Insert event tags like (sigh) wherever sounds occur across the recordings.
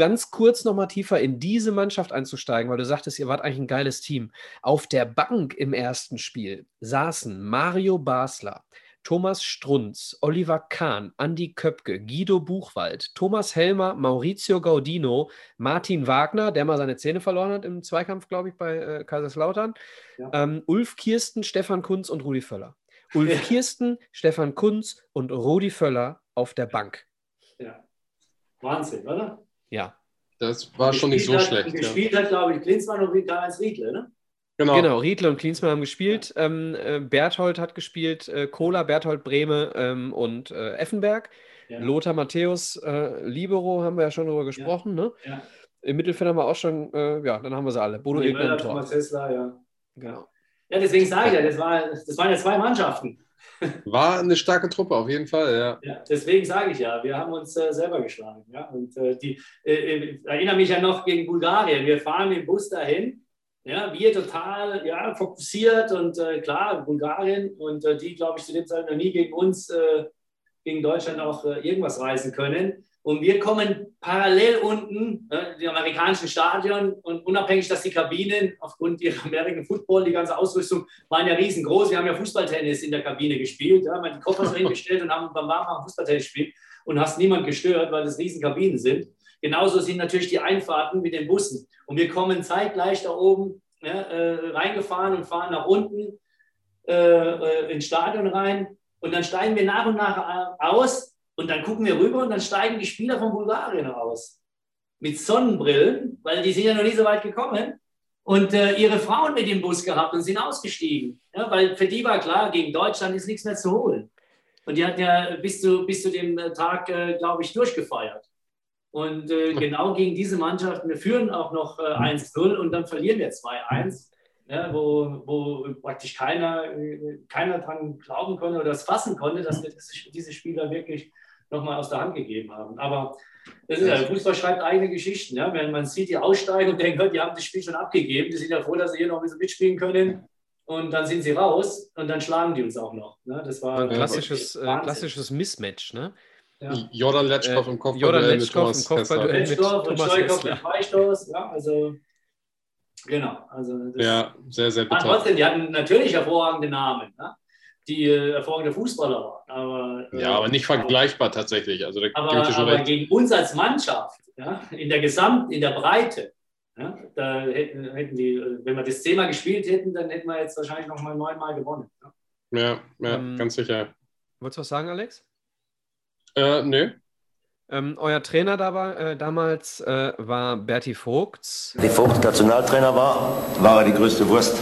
ganz kurz nochmal tiefer in diese Mannschaft einzusteigen, weil du sagtest, ihr wart eigentlich ein geiles Team. Auf der Bank im ersten Spiel saßen Mario Basler, Thomas Strunz, Oliver Kahn, Andi Köpke, Guido Buchwald, Thomas Helmer, Maurizio Gaudino, Martin Wagner, der mal seine Zähne verloren hat im Zweikampf, glaube ich, bei äh, Kaiserslautern, ja. ähm, Ulf Kirsten, Stefan Kunz und Rudi Völler. Ulf ja. Kirsten, Stefan Kunz und Rudi Völler auf der Bank. Ja. Wahnsinn, oder? Ja. Das war schon nicht so hat, schlecht. Gespielt ja. hat, glaube ich, Klinsmann und Karl-Heinz Riedle, ne? Genau. genau, Riedle und Klinsmann haben gespielt. Ja. Ähm, äh, Berthold hat gespielt, äh, Kohler, Berthold Brehme ähm, und äh, Effenberg. Ja. Lothar Matthäus, äh, Libero haben wir ja schon darüber gesprochen. Ne? Ja. Im Mittelfeld haben wir auch schon, äh, ja, dann haben wir sie alle. Bodo Egner Tor. Thomas Hessler, ja. Genau. Ja, deswegen sage ich ja, das, war, das waren ja zwei Mannschaften. War eine starke Truppe, auf jeden Fall, ja. ja deswegen sage ich ja, wir haben uns äh, selber geschlagen. Ja? Und äh, die, äh, äh erinnere mich ja noch gegen Bulgarien. Wir fahren im Bus dahin ja, wir total ja, fokussiert und äh, klar, Bulgarien und äh, die, glaube ich, zu dem Zeitpunkt noch nie gegen uns, gegen Deutschland auch irgendwas reisen können. Und wir kommen parallel unten, äh, im amerikanischen Stadion, und unabhängig, dass die Kabinen aufgrund ihrer American Football, die ganze Ausrüstung, waren ja riesengroß. Wir haben ja Fußballtennis in der Kabine gespielt, ja, haben die Koffer so (laughs) hingestellt und haben beim Warmmachen Fußballtennis gespielt und hast niemand gestört, weil das riesen Kabinen sind. Genauso sind natürlich die Einfahrten mit den Bussen. Und wir kommen zeitgleich da oben ja, äh, reingefahren und fahren nach unten äh, äh, ins Stadion rein. Und dann steigen wir nach und nach aus und dann gucken wir rüber und dann steigen die Spieler von Bulgarien aus. Mit Sonnenbrillen, weil die sind ja noch nie so weit gekommen. Und äh, ihre Frauen mit dem Bus gehabt und sind ausgestiegen. Ja, weil für die war klar, gegen Deutschland ist nichts mehr zu holen. Und die hatten ja bis zu, bis zu dem Tag, äh, glaube ich, durchgefeiert. Und äh, genau gegen diese Mannschaft, wir führen auch noch äh, 1-0 und dann verlieren wir 2-1, ja, wo, wo praktisch keiner, keiner dran glauben konnte oder es fassen konnte, dass wir diese Spieler wirklich nochmal aus der Hand gegeben haben. Aber das ist ja, Fußball schreibt eigene Geschichten. Ja? Wenn man sieht, die aussteigen und denkt, die haben das Spiel schon abgegeben, die sind ja froh, dass sie hier noch ein bisschen mitspielen können. Und dann sind sie raus und dann schlagen die uns auch noch. Ne? Das war ein klassisches, äh, klassisches Mismatch. Ne? Ja. Jordan Letschkow im Kopf Jordan Letschkow im Kopfballduell mit Thomas Hessler. Freistoß, ja, also genau. Also ja, sehr, sehr bitter. Trotzdem, die hatten natürlich hervorragende Namen, ne? Die äh, hervorragende Fußballer waren. Aber, äh, ja, aber nicht vergleichbar tatsächlich. Also, aber, aber gegen uns als Mannschaft, ja, in der Gesamt, in der Breite, ja, da hätten, hätten die, wenn wir das zehnmal gespielt hätten, dann hätten wir jetzt wahrscheinlich noch mal neunmal gewonnen. Ja, ja, ja ähm, ganz sicher. Wolltest du was sagen, Alex? Äh, nö. Ähm, euer Trainer dabei, äh, damals äh, war Berti Vogts. Die Vogt Nationaltrainer war, war er die größte Wurst.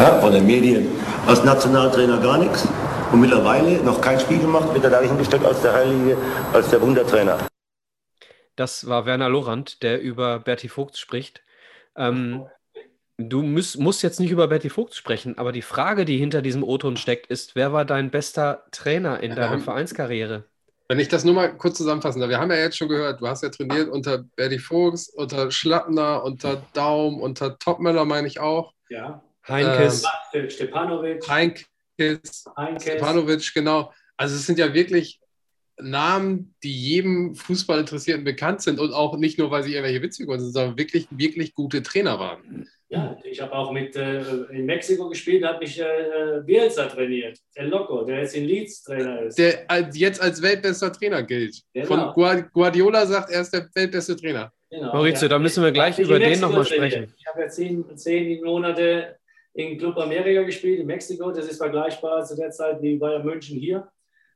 Ja, von den Medien. Als Nationaltrainer gar nichts. Und mittlerweile noch kein Spiel gemacht, wird er da hingestellt als der Heilige, als der Wundertrainer. Das war Werner Lorand, der über Berti Vogt spricht. Ähm, Du müsst, musst jetzt nicht über Betty Vogt sprechen, aber die Frage, die hinter diesem O-Ton steckt, ist: Wer war dein bester Trainer in deiner ähm, Vereinskarriere? Wenn ich das nur mal kurz zusammenfassen darf, wir haben ja jetzt schon gehört, du hast ja trainiert unter Betty Vogts, unter Schlappner, unter Daum, unter Topmöller, meine ich auch. Ja. Heinkes. Ähm, Stepanovic. Heinkes. Heinkes. Stepanovic, genau. Also es sind ja wirklich Namen, die jedem Fußballinteressierten bekannt sind und auch nicht nur, weil sie irgendwelche Witze sind, sondern wirklich, wirklich gute Trainer waren. Ja, ich habe auch mit äh, in Mexiko gespielt, da hat mich äh, Bielsa trainiert, El Loco, der jetzt in Leeds Trainer ist. Der als, jetzt als weltbester Trainer gilt. Genau. Von Guardiola sagt, er ist der weltbeste Trainer. Genau. Maurizio, da müssen wir gleich über den nochmal sprechen. Ich habe ja zehn, zehn Monate in Club Amerika gespielt, in Mexiko. Das ist vergleichbar zu der Zeit wie Bayern München hier.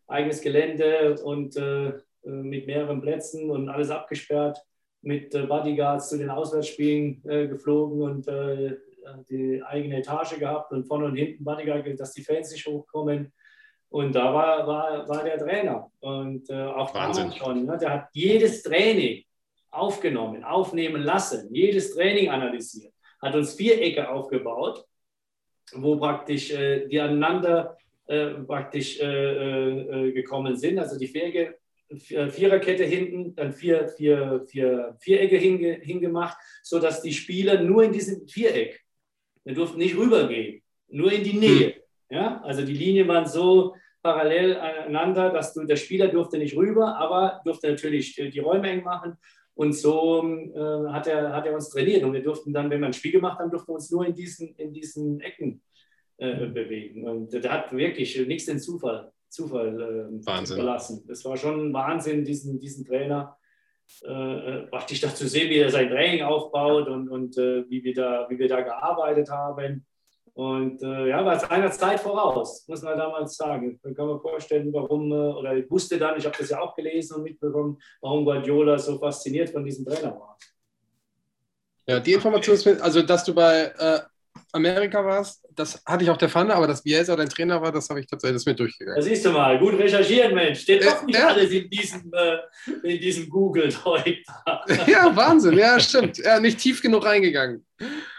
Eigenes Gelände und äh, mit mehreren Plätzen und alles abgesperrt mit äh, Bodyguards zu den Auswärtsspielen äh, geflogen und äh, die eigene Etage gehabt und vorne und hinten Bodyguard, dass die Fans nicht hochkommen. Und da war, war, war der Trainer. Und äh, auch Wahnsinn. schon. Ne? Der hat jedes Training aufgenommen, aufnehmen lassen, jedes Training analysiert, hat uns Vierecke aufgebaut, wo praktisch äh, die aneinander äh, praktisch gekommen sind. Also die Vierecke äh, Viererkette hinten, dann vier, vier, vier Vierecke hinge, hingemacht, sodass die Spieler nur in diesem Viereck, wir durften nicht rübergehen, nur in die Nähe. Hm. Ja? Also die Linien waren so parallel einander, dass du, der Spieler durfte nicht rüber, aber durfte natürlich die Räume eng machen. Und so äh, hat, er, hat er uns trainiert. Und wir durften dann, wenn wir ein Spiel gemacht haben, durften wir uns nur in diesen, in diesen Ecken äh, bewegen. Und der hat wirklich nichts den Zufall, Zufall äh, verlassen. Das war schon Wahnsinn, diesen, diesen Trainer äh, praktisch äh, zu sehen, wie er sein Training aufbaut und, und äh, wie, wir da, wie wir da gearbeitet haben. Und äh, ja, war es einer Zeit voraus, muss man damals sagen. Da kann man vorstellen, warum, äh, oder ich wusste dann, ich habe das ja auch gelesen und mitbekommen, warum Guardiola so fasziniert von diesem Trainer war. Ja, die Information ist, also dass du bei äh, Amerika warst, das hatte ich auf der Pfanne, aber dass Bielsa dein Trainer war, das habe ich tatsächlich das mit durchgegangen. Da siehst du mal, gut recherchieren, Mensch. Steht doch nicht äh, alles in diesem, äh, diesem Google-Zeug (laughs) Ja, Wahnsinn, ja, stimmt. Ja, nicht tief genug reingegangen.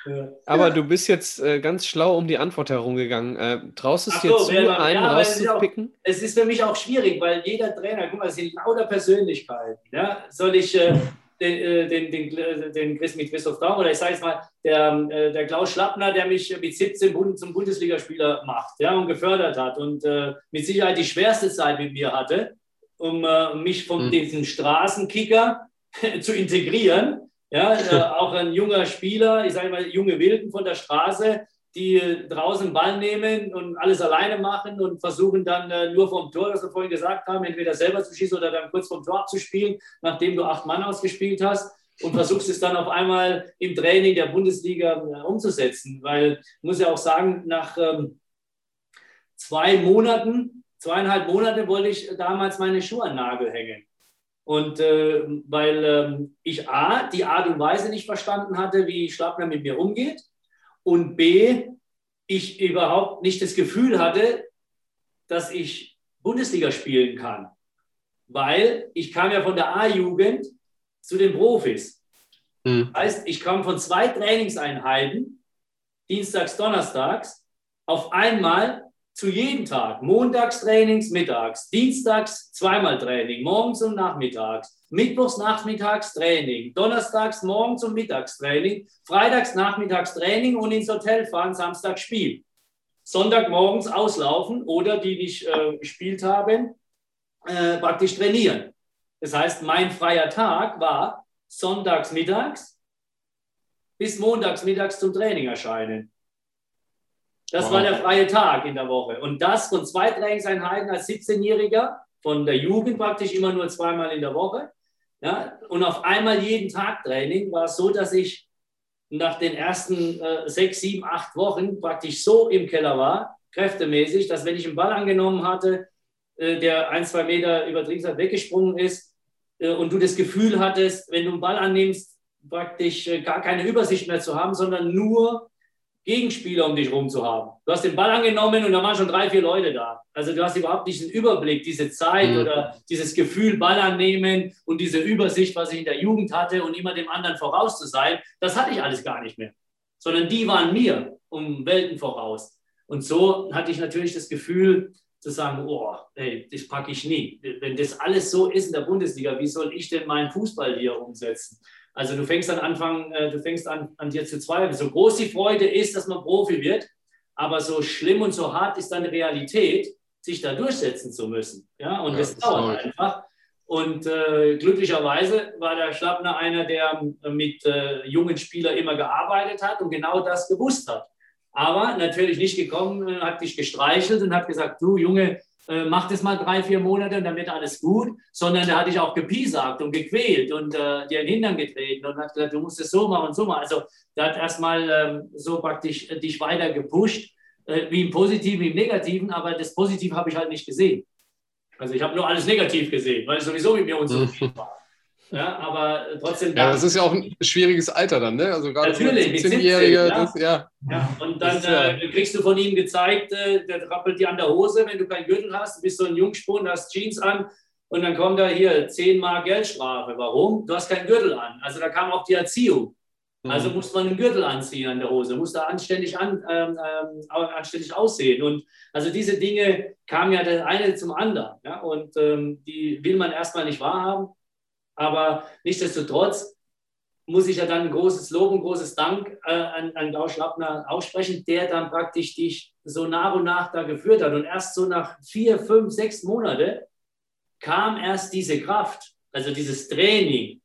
Ja. Aber du bist jetzt äh, ganz schlau um die Antwort herumgegangen. Äh, traust es so, dir zu, einen ja, rauszupicken? Es ist, auch, es ist für mich auch schwierig, weil jeder Trainer, guck mal, es sind lauter Persönlichkeiten. Ja? Soll ich äh, den, äh, den, den, den Chris mit Christoph Daum oder ich sage jetzt mal, der, äh, der Klaus Schlappner, der mich mit 17 zum Bundesligaspieler macht ja, und gefördert hat und äh, mit Sicherheit die schwerste Zeit mit mir hatte, um äh, mich von mhm. diesem Straßenkicker (laughs) zu integrieren. Ja, äh, (laughs) auch ein junger Spieler, ich sage mal junge Wilden von der Straße, die draußen Ball nehmen und alles alleine machen und versuchen dann äh, nur vom Tor, das wir vorhin gesagt haben, entweder selber zu schießen oder dann kurz vom Tor abzuspielen, nachdem du acht Mann ausgespielt hast und versuchst es dann auf einmal im Training der Bundesliga äh, umzusetzen. Weil ich muss ja auch sagen, nach ähm, zwei Monaten, zweieinhalb Monate wollte ich damals meine Schuhe an Nagel hängen. Und äh, weil ähm, ich A, die Art und Weise nicht verstanden hatte, wie Schlappner mit mir umgeht und B, ich überhaupt nicht das Gefühl hatte, dass ich Bundesliga spielen kann. Weil ich kam ja von der A-Jugend zu den Profis. Mhm. Heißt, ich kam von zwei Trainingseinheiten, dienstags, donnerstags, auf einmal zu jedem Tag. Montags Trainings, mittags, dienstags zweimal Training, morgens und nachmittags, mittwochs nachmittags Training, donnerstags morgens und mittags Training, freitags nachmittags Training und ins Hotel fahren, Samstag Spiel. Sonntagmorgens auslaufen oder die nicht äh, gespielt haben, äh, praktisch trainieren. Das heißt, mein freier Tag war sonntags mittags bis montags mittags zum Training erscheinen. Das wow. war der freie Tag in der Woche. Und das von zwei Trainingseinheiten als 17-Jähriger, von der Jugend praktisch immer nur zweimal in der Woche. Ja, und auf einmal jeden Tag Training war es so, dass ich nach den ersten äh, sechs, sieben, acht Wochen praktisch so im Keller war, kräftemäßig, dass wenn ich einen Ball angenommen hatte, äh, der ein, zwei Meter über Trinksack weggesprungen ist äh, und du das Gefühl hattest, wenn du einen Ball annimmst, praktisch äh, gar keine Übersicht mehr zu haben, sondern nur Gegenspieler um dich rum zu haben. Du hast den Ball angenommen und da waren schon drei, vier Leute da. Also du hast überhaupt nicht den Überblick, diese Zeit mhm. oder dieses Gefühl, Ball annehmen und diese Übersicht, was ich in der Jugend hatte und immer dem anderen voraus zu sein, das hatte ich alles gar nicht mehr. Sondern die waren mir um Welten voraus. Und so hatte ich natürlich das Gefühl zu sagen, oh, ey, das packe ich nie. Wenn das alles so ist in der Bundesliga, wie soll ich denn meinen Fußball hier umsetzen? Also du fängst an Anfang, äh, du fängst an, an dir zu zweifeln. So groß die Freude ist, dass man Profi wird, aber so schlimm und so hart ist dann die Realität, sich da durchsetzen zu müssen. Ja, und ja, das, das dauert einfach. Und äh, glücklicherweise war der Schlappner einer, der mit äh, jungen Spielern immer gearbeitet hat und genau das gewusst hat. Aber natürlich nicht gekommen, hat dich gestreichelt und hat gesagt, du Junge, äh, mach das mal drei, vier Monate und dann wird alles gut, sondern der hat dich auch gepiesackt und gequält und äh, dir in den Hintern getreten und hat gesagt, du musst es so machen und so machen. Also der hat erstmal ähm, so praktisch äh, dich weiter gepusht, äh, wie im Positiven, wie im Negativen, aber das Positive habe ich halt nicht gesehen. Also ich habe nur alles negativ gesehen, weil es sowieso mit mir unzufrieden war. Ja, aber trotzdem. Ja, das ist ja auch ein schwieriges Alter dann, ne? Also gerade Natürlich, so 17-Jährige. Ja. ja. ja. Und dann ja äh, kriegst du von ihm gezeigt, äh, der trappelt dir an der Hose, wenn du keinen Gürtel hast, bist so ein Jungspund, hast Jeans an und dann kommt da hier 10 Mark Geldstrafe. Warum? Du hast keinen Gürtel an. Also da kam auch die Erziehung. Mhm. Also muss man einen Gürtel anziehen an der Hose, muss da anständig, an, ähm, ähm, anständig aussehen. Und also diese Dinge kamen ja das eine zum anderen. Ja? Und ähm, die will man erstmal nicht wahrhaben. Aber nichtsdestotrotz muss ich ja dann ein großes Lob und großes Dank äh, an, an Klaus Schlappner aussprechen, der dann praktisch dich so nach und nach da geführt hat. Und erst so nach vier, fünf, sechs Monaten kam erst diese Kraft, also dieses Training,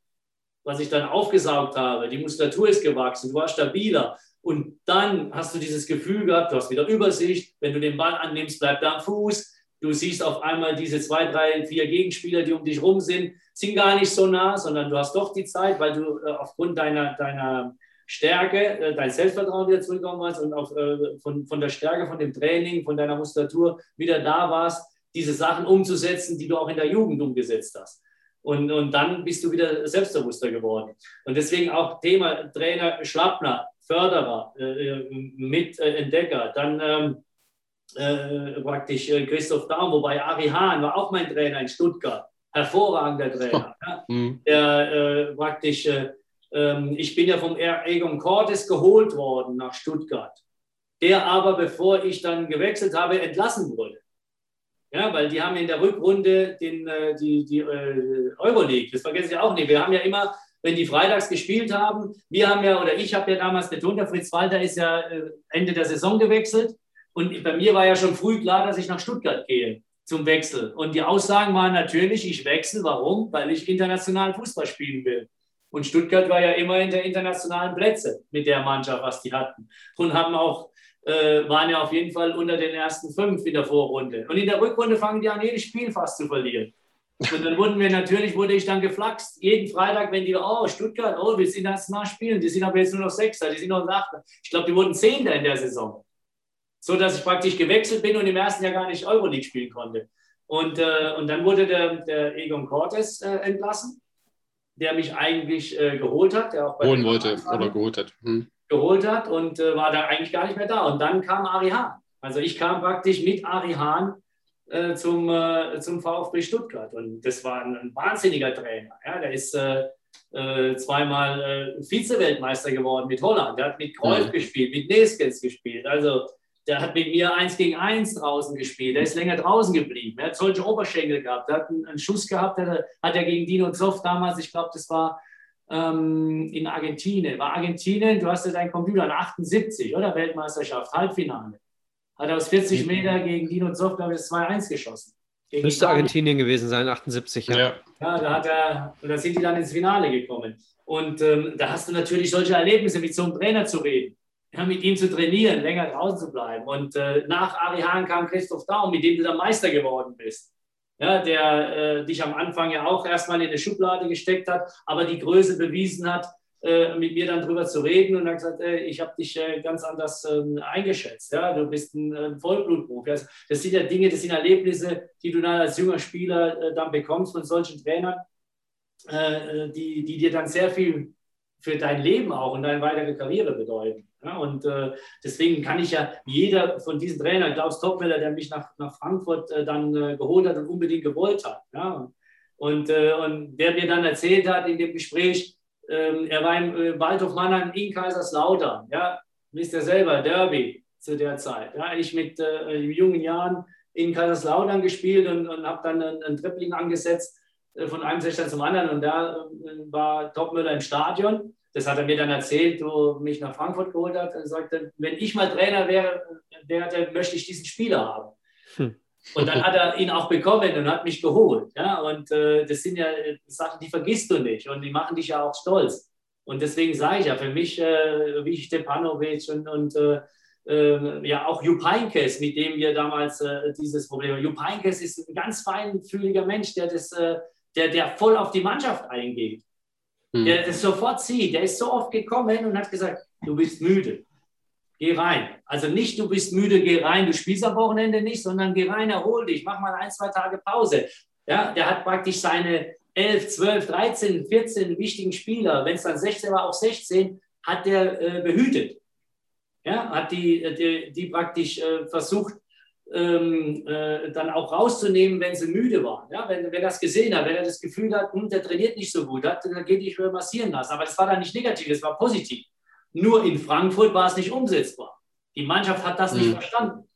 was ich dann aufgesaugt habe. Die Muskulatur ist gewachsen, du warst stabiler. Und dann hast du dieses Gefühl gehabt, du hast wieder Übersicht. Wenn du den Ball annimmst, bleibt er am Fuß. Du siehst auf einmal diese zwei, drei, vier Gegenspieler, die um dich rum sind, sind gar nicht so nah, sondern du hast doch die Zeit, weil du äh, aufgrund deiner, deiner Stärke, äh, dein Selbstvertrauen wieder zurückgekommen hast und auf, äh, von, von der Stärke, von dem Training, von deiner Muskulatur wieder da warst, diese Sachen umzusetzen, die du auch in der Jugend umgesetzt hast. Und, und dann bist du wieder selbstbewusster geworden. Und deswegen auch Thema Trainer Schlappner, Förderer, äh, Mitentdecker, dann ähm, äh, praktisch äh, Christoph Daum, wobei Ari Hahn war auch mein Trainer in Stuttgart, hervorragender Trainer. (laughs) mhm. Der äh, praktisch, äh, ähm, ich bin ja vom Egon Cortes geholt worden nach Stuttgart, der aber, bevor ich dann gewechselt habe, entlassen wurde. Ja, weil die haben in der Rückrunde den, äh, die, die äh, Euroleague, das vergesse ich auch nicht. Wir haben ja immer, wenn die freitags gespielt haben, wir haben ja, oder ich habe ja damals betont, der Fritz Walter ist ja Ende der Saison gewechselt und bei mir war ja schon früh klar, dass ich nach Stuttgart gehe zum Wechsel. Und die Aussagen waren natürlich, ich wechsle. Warum? Weil ich international Fußball spielen will. Und Stuttgart war ja immer in der internationalen Plätze mit der Mannschaft, was die hatten. Und haben auch, äh, waren ja auf jeden Fall unter den ersten fünf in der Vorrunde. Und in der Rückrunde fangen die an, jedes Spiel fast zu verlieren. Und dann wurden wir natürlich, wurde ich dann geflaxt. Jeden Freitag, wenn die, oh, Stuttgart, oh, wir sind international spielen, die sind aber jetzt nur noch Sechster, die sind noch Achter. Ich glaube, die wurden Zehnter in der Saison so dass ich praktisch gewechselt bin und im ersten Jahr gar nicht Euroleague spielen konnte. Und, äh, und dann wurde der, der Egon Cortes äh, entlassen, der mich eigentlich äh, geholt hat. Der auch Holen wollte oder geholt hat. Hm. Geholt hat und äh, war da eigentlich gar nicht mehr da. Und dann kam Ari Hahn. Also ich kam praktisch mit Ari Hahn äh, zum, äh, zum VfB Stuttgart. Und das war ein, ein wahnsinniger Trainer. Ja, der ist zweimal Vize-Weltmeister geworden mit Holland. Der hat mit Kreuz mhm. gespielt, mit Neskens gespielt. Also der hat mit mir eins gegen eins draußen gespielt. Der ist länger draußen geblieben. Er hat solche Oberschenkel gehabt. Er hat einen, einen Schuss gehabt, der, hat er gegen Dino Zoff damals, ich glaube, das war ähm, in Argentinien. War Argentinien, du hast ja deinen Computer an 78, oder? Weltmeisterschaft, Halbfinale. Hat er aus 40 Meter gegen Dino Zoff, glaube ich, 2-1 geschossen. Müsste Argentinien gewesen sein, 78, ja. Ja, ja da, hat er, da sind die dann ins Finale gekommen. Und ähm, da hast du natürlich solche Erlebnisse, mit so einem Trainer zu reden ja, mit ihm zu trainieren, länger draußen zu bleiben. Und äh, nach Ari Hahn kam Christoph Daum, mit dem du dann Meister geworden bist. Ja, der äh, dich am Anfang ja auch erstmal in eine Schublade gesteckt hat, aber die Größe bewiesen hat, äh, mit mir dann drüber zu reden und hat gesagt, äh, ich habe dich äh, ganz anders ähm, eingeschätzt. Ja? Du bist ein Vollblutprofi. Also, das sind ja Dinge, das sind Erlebnisse, die du dann als junger Spieler äh, dann bekommst von solchen Trainern, die, die dir dann sehr viel für dein Leben auch und deine weitere Karriere bedeuten. Ja, und äh, deswegen kann ich ja jeder von diesen Trainern, Klaus Topmeller, der mich nach, nach Frankfurt äh, dann äh, geholt hat und unbedingt gewollt hat. Ja, und, äh, und der mir dann erzählt hat in dem Gespräch, ähm, er war im äh, Waldhof Mannheim in Kaiserslautern. Ja, wisst ihr selber, Derby zu der Zeit. Ja, ich mit äh, jungen Jahren in Kaiserslautern gespielt und, und habe dann einen, einen Tripling angesetzt von einem Sechster zum anderen. Und da war Topmüller im Stadion das hat er mir dann erzählt, wo mich nach Frankfurt geholt hat. Er sagte, wenn ich mal Trainer wäre, wäre möchte ich diesen Spieler haben. Hm. Und dann hat er ihn auch bekommen und hat mich geholt. Ja? Und äh, das sind ja Sachen, die vergisst du nicht und die machen dich ja auch stolz. Und deswegen sage ich ja, für mich, äh, wie Stepanovic und, und äh, äh, ja auch Jupp Heynckes, mit dem wir damals äh, dieses Problem haben. Jupp Heynckes ist ein ganz feinfühliger Mensch, der, das, äh, der, der voll auf die Mannschaft eingeht. Der das sofort sieht. Der ist so oft gekommen und hat gesagt, du bist müde. Geh rein. Also nicht, du bist müde, geh rein, du spielst am Wochenende nicht, sondern geh rein, erhol dich, mach mal ein, zwei Tage Pause. Ja, der hat praktisch seine 11, 12, 13, 14 wichtigen Spieler, wenn es dann 16 war, auch 16, hat der äh, behütet. Ja, hat die, äh, die, die praktisch äh, versucht, ähm, äh, dann auch rauszunehmen, wenn sie müde waren. Ja, wenn, wenn er das gesehen hat, wenn er das Gefühl hat, hm, der trainiert nicht so gut, hat, dann geht mehr massieren lassen. Aber das war dann nicht negativ, das war positiv. Nur in Frankfurt war es nicht umsetzbar. Die Mannschaft hat das mhm. nicht verstanden.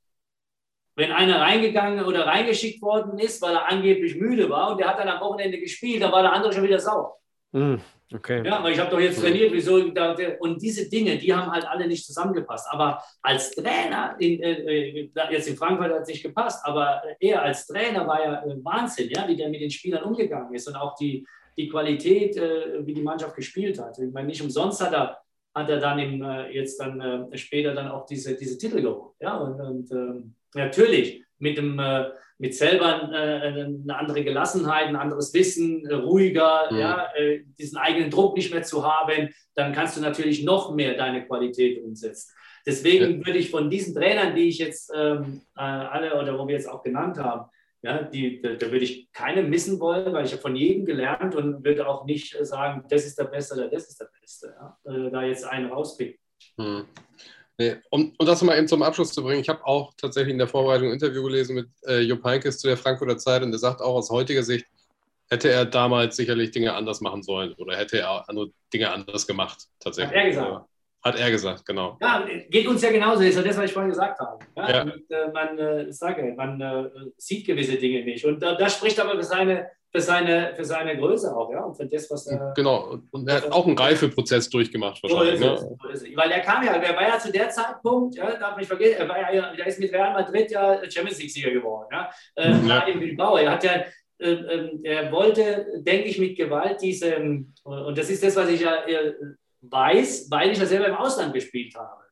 Wenn einer reingegangen oder reingeschickt worden ist, weil er angeblich müde war und der hat dann am Wochenende gespielt, dann war der andere schon wieder sauer. Mhm. Okay. Ja, aber ich habe doch jetzt trainiert, wieso? Und diese Dinge, die haben halt alle nicht zusammengepasst. Aber als Trainer, in, äh, jetzt in Frankfurt hat es nicht gepasst, aber er als Trainer war ja äh, Wahnsinn, ja, wie der mit den Spielern umgegangen ist und auch die, die Qualität, äh, wie die Mannschaft gespielt hat. Ich meine, nicht umsonst hat er, hat er dann im, äh, jetzt dann äh, später dann auch diese, diese Titel geholt. Ja, und, und ähm, natürlich mit dem äh, mit selber eine andere Gelassenheit, ein anderes Wissen, ruhiger, mhm. ja, diesen eigenen Druck nicht mehr zu haben, dann kannst du natürlich noch mehr deine Qualität umsetzen. Deswegen ja. würde ich von diesen Trainern, die ich jetzt ähm, alle oder wo wir jetzt auch genannt haben, ja, die, da, da, würde ich keine missen wollen, weil ich habe von jedem gelernt und würde auch nicht sagen, das ist der Beste oder das ist der Beste. Ja? Äh, da jetzt einen rauspicken. Hm. Nee. Um, um das mal eben zum Abschluss zu bringen, ich habe auch tatsächlich in der Vorbereitung ein Interview gelesen mit äh, Jupp Heynckes zu der Frankfurter Zeit und der sagt auch aus heutiger Sicht, hätte er damals sicherlich Dinge anders machen sollen oder hätte er andere Dinge anders gemacht. Tatsächlich. Hat er gesagt. Hat er gesagt, genau. Ja, geht uns ja genauso, ist ja das, was ich vorhin gesagt habe. Ja? Ja. Und, äh, man, äh, sage, man äh, sieht gewisse Dinge nicht. Und das spricht aber für seine, für, seine, für seine Größe auch, ja, und für das, was er. Genau, und er hat auch einen Reifeprozess durchgemacht, wahrscheinlich. So ist es, ne? Weil er kam ja, er war ja zu der Zeitpunkt, ja, darf nicht vergessen, er, war ja, er ist mit Real Madrid ja Champions League-Sieger geworden. Ja? Äh, ja. in Bilbao. Er hat ja äh, ähm, er wollte, denke ich, mit Gewalt diese, und das ist das, was ich ja weiß, weil ich ja selber im Ausland gespielt habe.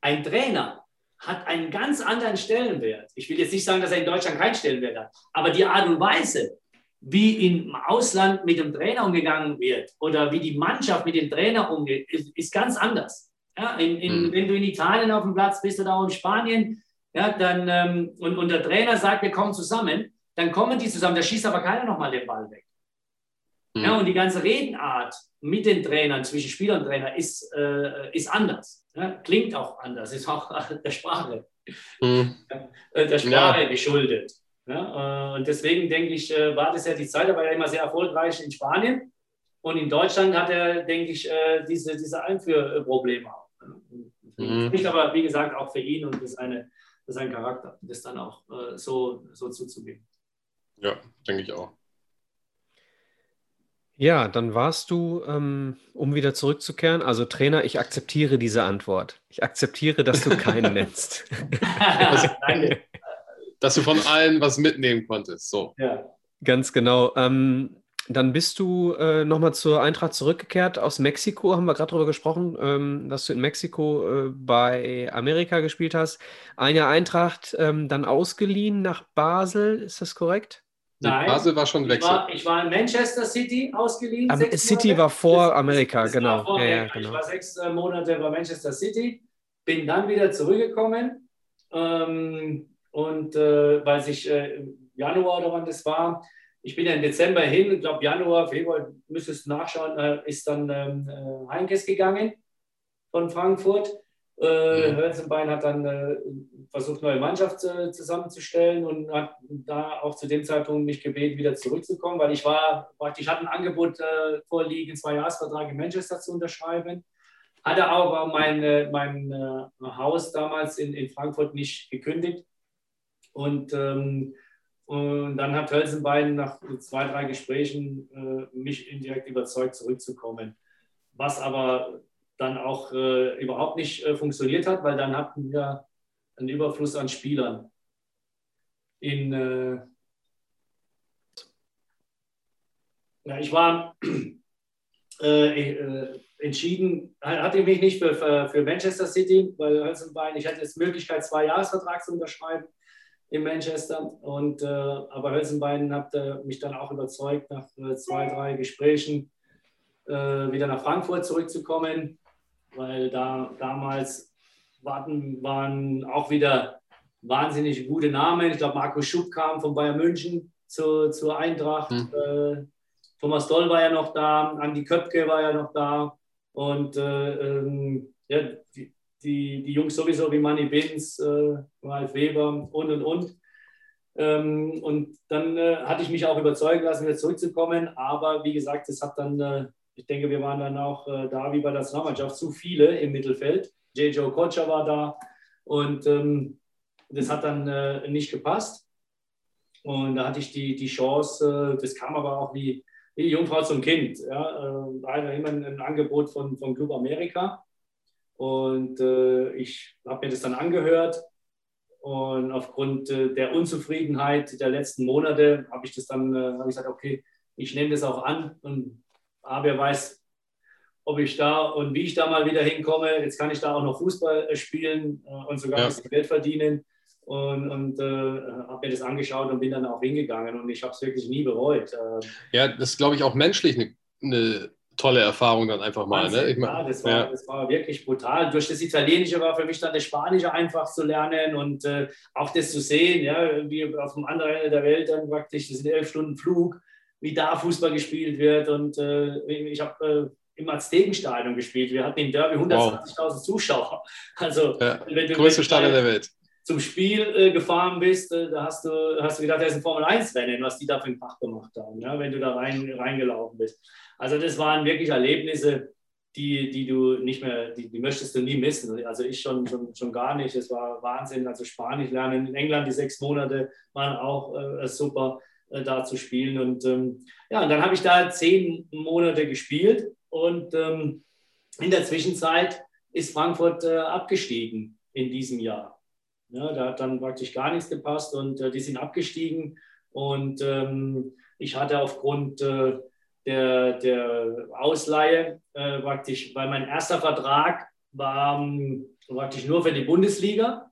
Ein Trainer hat einen ganz anderen Stellenwert. Ich will jetzt nicht sagen, dass er in Deutschland keinen Stellenwert hat, aber die Art und Weise, wie im Ausland mit dem Trainer umgegangen wird oder wie die Mannschaft mit dem Trainer umgeht, ist, ist ganz anders. Ja, in, in, mhm. Wenn du in Italien auf dem Platz bist oder auch in Spanien, ja, dann, ähm, und, und der Trainer sagt, wir kommen zusammen, dann kommen die zusammen, da schießt aber keiner nochmal den Ball weg. Mhm. Ja, und die ganze Redenart mit den Trainern, zwischen Spieler und Trainer, ist, äh, ist anders. Ja, klingt auch anders, ist auch (laughs) der Sprache, mhm. Äh, der Sprache geschuldet. Ja, äh, und deswegen denke ich, äh, war das ja die Zeit, er war ja immer sehr erfolgreich in Spanien. Und in Deutschland hat er, denke ich, diese, diese Einführprobleme auch. Mhm. Spricht aber, wie gesagt, auch für ihn und für, seine, für seinen Charakter, das dann auch so, so zuzugeben. Ja, denke ich auch. Ja, dann warst du, ähm, um wieder zurückzukehren, also Trainer, ich akzeptiere diese Antwort. Ich akzeptiere, dass du keinen (laughs) nennst. (laughs) Also, dass du von allen was mitnehmen konntest. So. Ja. Ganz genau. Ähm, dann bist du äh, nochmal zur Eintracht zurückgekehrt aus Mexiko, haben wir gerade darüber gesprochen, ähm, dass du in Mexiko äh, bei Amerika gespielt hast. Ein Jahr Eintracht, ähm, dann ausgeliehen nach Basel, ist das korrekt? Nein, Basel war schon weg. Ich war, ich war in Manchester City ausgeliehen. Aber City Monate. war vor Amerika, das, das genau. Vor ja, ja, genau. Ich war sechs äh, Monate bei Manchester City, bin dann wieder zurückgekommen ähm, und äh, weil sich äh, Januar oder wann das war, ich bin ja im Dezember hin, ich glaube Januar, Februar, müsstest du nachschauen, äh, ist dann ähm, äh, Heinkes gegangen von Frankfurt. Äh, Hölzenbein hat dann äh, versucht, neue Mannschaft äh, zusammenzustellen und hat da auch zu dem Zeitpunkt mich gebeten, wieder zurückzukommen, weil ich war praktisch, hatte ein Angebot äh, vorliegen, zwei Jahresvertrag in Manchester zu unterschreiben. Hatte aber mein, äh, mein äh, Haus damals in, in Frankfurt nicht gekündigt. Und, ähm, und dann hat Hölzenbein nach zwei, drei Gesprächen äh, mich indirekt überzeugt, zurückzukommen. Was aber dann auch äh, überhaupt nicht äh, funktioniert hat, weil dann hatten wir einen Überfluss an Spielern. In, äh, ja, ich war (clears throat) äh, äh, entschieden, hatte mich nicht für, für, Manchester City, weil Hölzenbein, ich hatte jetzt Möglichkeit, zwei Jahresvertrag zu unterschreiben in Manchester. Und, äh, aber Hölzenbein hat mich dann auch überzeugt, nach zwei, drei Gesprächen wieder nach Frankfurt zurückzukommen weil da damals warten, waren auch wieder wahnsinnig gute Namen. Ich glaube, Marco Schupp kam von Bayern München zu, zur Eintracht. Mhm. Äh, Thomas Doll war ja noch da, Andi Köpke war ja noch da. Und äh, ähm, ja, die, die, die, Jungs sowieso wie Manny Binz, äh, Ralf Weber und und und. Ähm, und dann äh, hatte ich mich auch überzeugen lassen, wieder zurückzukommen. Aber wie gesagt, es hat dann äh, ich denke, wir waren dann auch äh, da wie bei der Nationalmannschaft zu viele im Mittelfeld. J.J. Okocha war da und ähm, das hat dann äh, nicht gepasst. Und da hatte ich die, die Chance, äh, das kam aber auch wie, die Jungfrau zum Kind. Ja, da war immer ein Angebot von, von Club Amerika. Und äh, ich habe mir das dann angehört. Und aufgrund äh, der Unzufriedenheit der letzten Monate habe ich das dann äh, ich gesagt, okay, ich nehme das auch an. Und aber wer weiß, ob ich da und wie ich da mal wieder hinkomme. Jetzt kann ich da auch noch Fußball äh, spielen äh, und sogar ja. Geld verdienen. Und, und äh, habe mir das angeschaut und bin dann auch hingegangen. Und ich habe es wirklich nie bereut. Äh, ja, das ist, glaube ich, auch menschlich eine, eine tolle Erfahrung dann einfach mal. Ne? Ich mein, ja, das war, ja. das war wirklich brutal. Durch das Italienische war für mich dann das Spanische einfach zu lernen und äh, auch das zu sehen, ja, wie auf dem anderen Ende der Welt dann praktisch, das sind elf Stunden Flug, wie da Fußball gespielt wird. Und äh, ich habe äh, im Aztekenstadion gespielt. Wir hatten im Derby 120.000 wow. Zuschauer. (laughs) Also, ja, wenn du, größte Stadion der Welt zum Spiel äh, gefahren bist, äh, da hast du, hast du gedacht, das ist ein Formel-1-Rennen, was die da für einen Fach gemacht haben, ja, wenn du da rein, reingelaufen bist. Also das waren wirklich Erlebnisse, die, die du nicht mehr, die, die möchtest du nie missen. Also ich schon, schon, schon gar nicht. Es war Wahnsinn. Also Spanisch lernen in England, die sechs Monate waren auch äh, super, äh, da zu spielen. Und ähm, ja, und dann habe ich da zehn Monate gespielt und ähm, in der Zwischenzeit ist Frankfurt äh, abgestiegen in diesem Jahr. Ja, da hat dann praktisch gar nichts gepasst und äh, die sind abgestiegen. Und ähm, ich hatte aufgrund äh, der, der Ausleihe äh, praktisch, weil mein erster Vertrag war ähm, praktisch nur für die Bundesliga.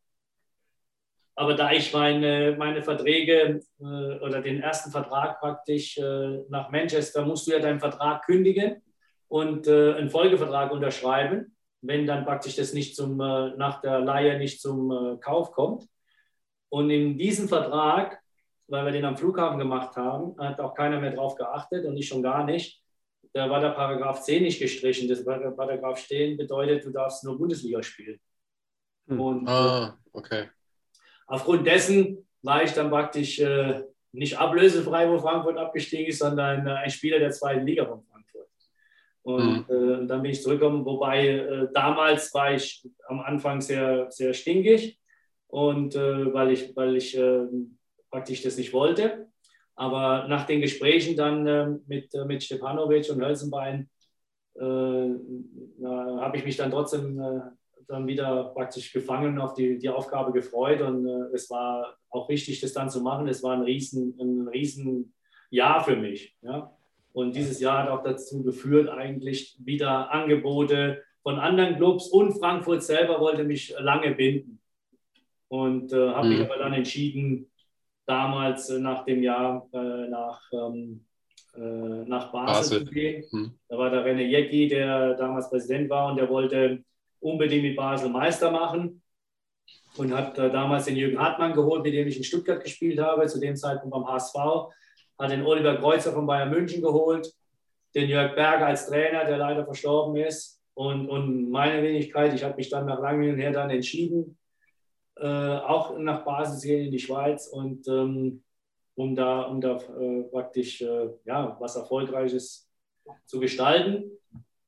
Aber da ich meine, meine Verträge äh, oder den ersten Vertrag praktisch äh, nach Manchester, musst du ja deinen Vertrag kündigen und äh, einen Folgevertrag unterschreiben wenn dann praktisch das nicht zum, äh, nach der Leihe nicht zum äh, Kauf kommt. Und in diesem Vertrag, weil wir den am Flughafen gemacht haben, hat auch keiner mehr drauf geachtet und ich schon gar nicht. Da war der Paragraph 10 nicht gestrichen. Das Paragraph 10 bedeutet, du darfst nur Bundesliga spielen. Hm. Und, ah, okay. Aufgrund dessen war ich dann praktisch äh, nicht ablösefrei, wo Frankfurt abgestiegen ist, sondern äh, ein Spieler der zweiten Liga von Frankfurt. Und mhm. äh, dann bin ich zurückgekommen, wobei äh, damals war ich am Anfang sehr, sehr stinkig und äh, weil ich, weil ich ähm, praktisch das nicht wollte. Aber nach den Gesprächen dann ähm, mit, äh, mit Stefanovic und Hölzenbein äh, habe ich mich dann trotzdem äh, dann wieder praktisch gefangen auf die, die Aufgabe gefreut. Und es war auch wichtig, das dann zu machen. Es war ein riesen, ein riesen Jahr für mich. Ja? Und dieses Jahr hat auch dazu geführt, eigentlich wieder Angebote von anderen Clubs und Frankfurt selber wollte mich lange binden. Und äh, habe mhm. mich aber dann entschieden, damals äh, nach dem Jahr äh, nach, ähm, äh, nach Basel, Basel, zu gehen. Mhm. Da war der René Jecki, der damals Präsident war und der wollte unbedingt mit Basel Meister machen und hat äh, damals den Jürgen Hartmann geholt, mit dem ich in Stuttgart gespielt habe, zu dem Zeitpunkt beim HSV hat den Oliver Kreuzer von Bayern München geholt, den Jörg Berger als Trainer, der leider verstorben ist. Und, und meine Wenigkeit, ich habe mich dann nach langem her dann entschieden, äh, auch nach Basis hier in die Schweiz und ähm, um da, um da äh, praktisch äh, ja, was Erfolgreiches zu gestalten.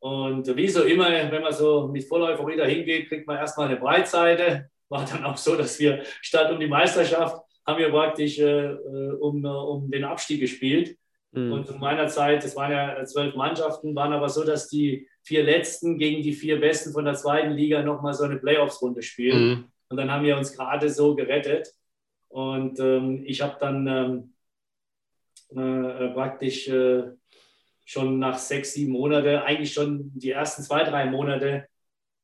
Und wie so immer, wenn man so mit Voller Euphorie hingeht, kriegt man erstmal eine Breitseite. War dann auch so, dass wir statt um die Meisterschaft haben wir praktisch äh, äh um, äh, um den Abstieg gespielt. Mhm. Und zu meiner Zeit, das waren ja zwölf Mannschaften, waren aber so, dass die vier Letzten gegen die vier Besten von der zweiten Liga nochmal so eine Playoffs-Runde spielen. Mhm. Und dann haben wir uns gerade so gerettet. Und ähm, ich habe dann ähm, äh, praktisch äh, schon nach sechs, sieben Monaten, eigentlich schon die ersten zwei, drei Monate,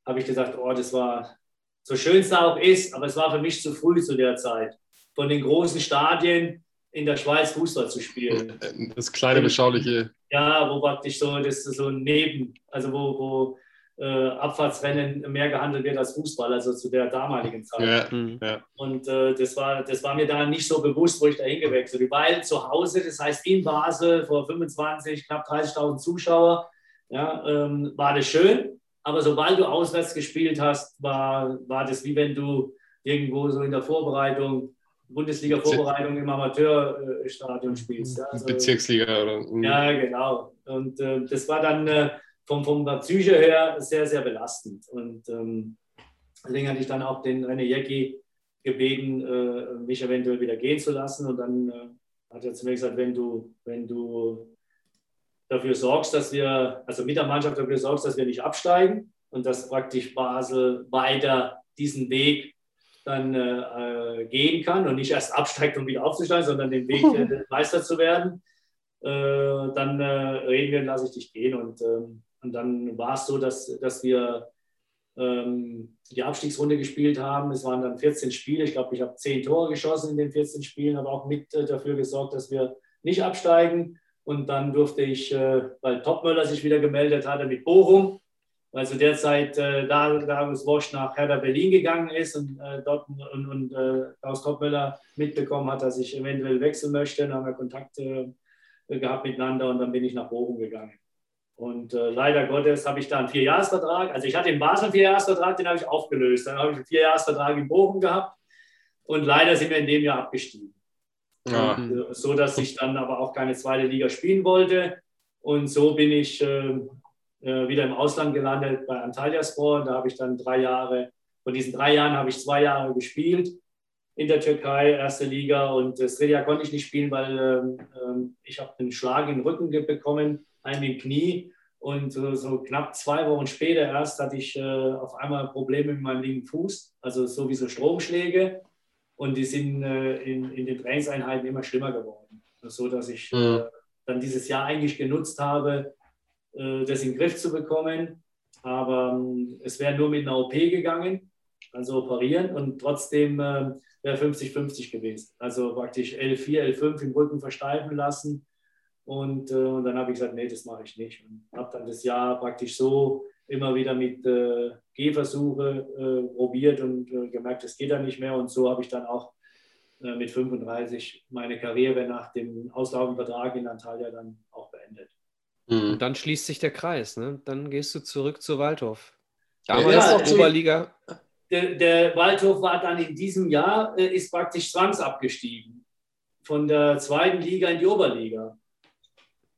habe ich gesagt, oh, das war so schön es auch ist, aber es war für mich zu früh zu der Zeit von den großen Stadien in der Schweiz Fußball zu spielen. Das kleine, beschauliche. Ja, wo praktisch so, das ist so neben, also wo, wo äh, Abfahrtsrennen mehr gehandelt wird als Fußball, also zu der damaligen Zeit. Ja, mhm. ja. Und äh, das, war, das war mir da nicht so bewusst, wo ich da hingewechselt bin, weil zu Hause, das heißt in Basel vor 25, knapp 30.000 Zuschauer, ja, ähm, war das schön. Aber sobald du auswärts gespielt hast, war, war das wie wenn du irgendwo so in der Vorbereitung Bundesliga-Vorbereitung im Amateurstadion spielst. Also, Bezirksliga oder? Ja, genau. Und äh, das war dann äh, vom, vom Psyche her sehr, sehr belastend. Und ähm, deswegen hatte ich dann auch den René Jäcki gebeten, äh, mich eventuell wieder gehen zu lassen. Und dann äh, hat er zu mir gesagt, wenn du, wenn du dafür sorgst, dass wir, also mit der Mannschaft dafür sorgst, dass wir nicht absteigen und dass praktisch Basel weiter diesen Weg dann äh, gehen kann und nicht erst absteigt, um wieder aufzusteigen, sondern den Weg, (laughs) äh, Meister zu werden, äh, dann äh, reden wir, lasse ich dich gehen. Und, ähm, und dann war es so, dass, dass wir ähm, die Abstiegsrunde gespielt haben. Es waren dann 14 Spiele. Ich glaube, ich habe 10 Tore geschossen in den 14 Spielen, aber auch mit äh, dafür gesorgt, dass wir nicht absteigen. Und dann durfte ich, äh, weil Topmöller sich wieder gemeldet hatte mit Bochum, weil zu der Zeit äh, da Darius Wosch nach Hertha Berlin gegangen ist und äh, dort und, und äh, Klaus Topmöller mitbekommen hat, dass ich eventuell wechseln möchte. Dann haben wir Kontakt äh, gehabt miteinander und dann bin ich nach Bochum gegangen. Und äh, leider Gottes habe ich da einen Vierjahresvertrag. Also ich hatte in Basel einen Vierjahresvertrag, den habe ich aufgelöst. Dann habe ich einen Vierjahresvertrag in Bochum gehabt und leider sind wir in dem Jahr abgestiegen. Ja. Und, äh, so dass ich dann aber auch keine zweite Liga spielen wollte. Und so bin ich äh, äh wieder im Ausland gelandet bei Antalyaspor. Da habe ich dann drei Jahre, von diesen drei Jahren habe ich zwei Jahre gespielt in der Türkei, erste Liga. Und das dritte Jahr konnte ich nicht spielen, weil ähm, ähm ich habe einen Schlag in den Rücken bekommen einem im Knie. Und so, so, knapp zwei Wochen später erst hatte ich äh, auf einmal Probleme mit meinem linken Fuß, also sowieso Stromschläge. Und die sind äh, in, in den Trainingseinheiten immer schlimmer geworden. So dass ich äh, mhm. dann dieses Jahr eigentlich genutzt habe, äh, das in den Griff zu bekommen. Aber ähm, es wäre nur mit einer OP gegangen, also operieren. Und trotzdem äh, wäre 50-50 gewesen. Also praktisch L4, L5 im Rücken versteifen lassen und, äh, und dann habe ich gesagt, nee, das mache ich nicht. Und habe dann das Jahr praktisch so immer wieder mit äh, Gehversuche äh, probiert und äh, gemerkt, es geht dann nicht mehr. Und so habe ich dann auch äh, mit 35 meine Karriere nach dem auslaufenden Vertrag in Antalya dann auch beendet. Mhm. Und dann schließt sich der Kreis. Ne? Dann gehst du zurück zu Waldhof. Damals ja, auch Oberliga. Der, der, Waldhof war dann in diesem Jahr, äh, ist praktisch zwangsabgestiegen. Von der zweiten Liga in die Oberliga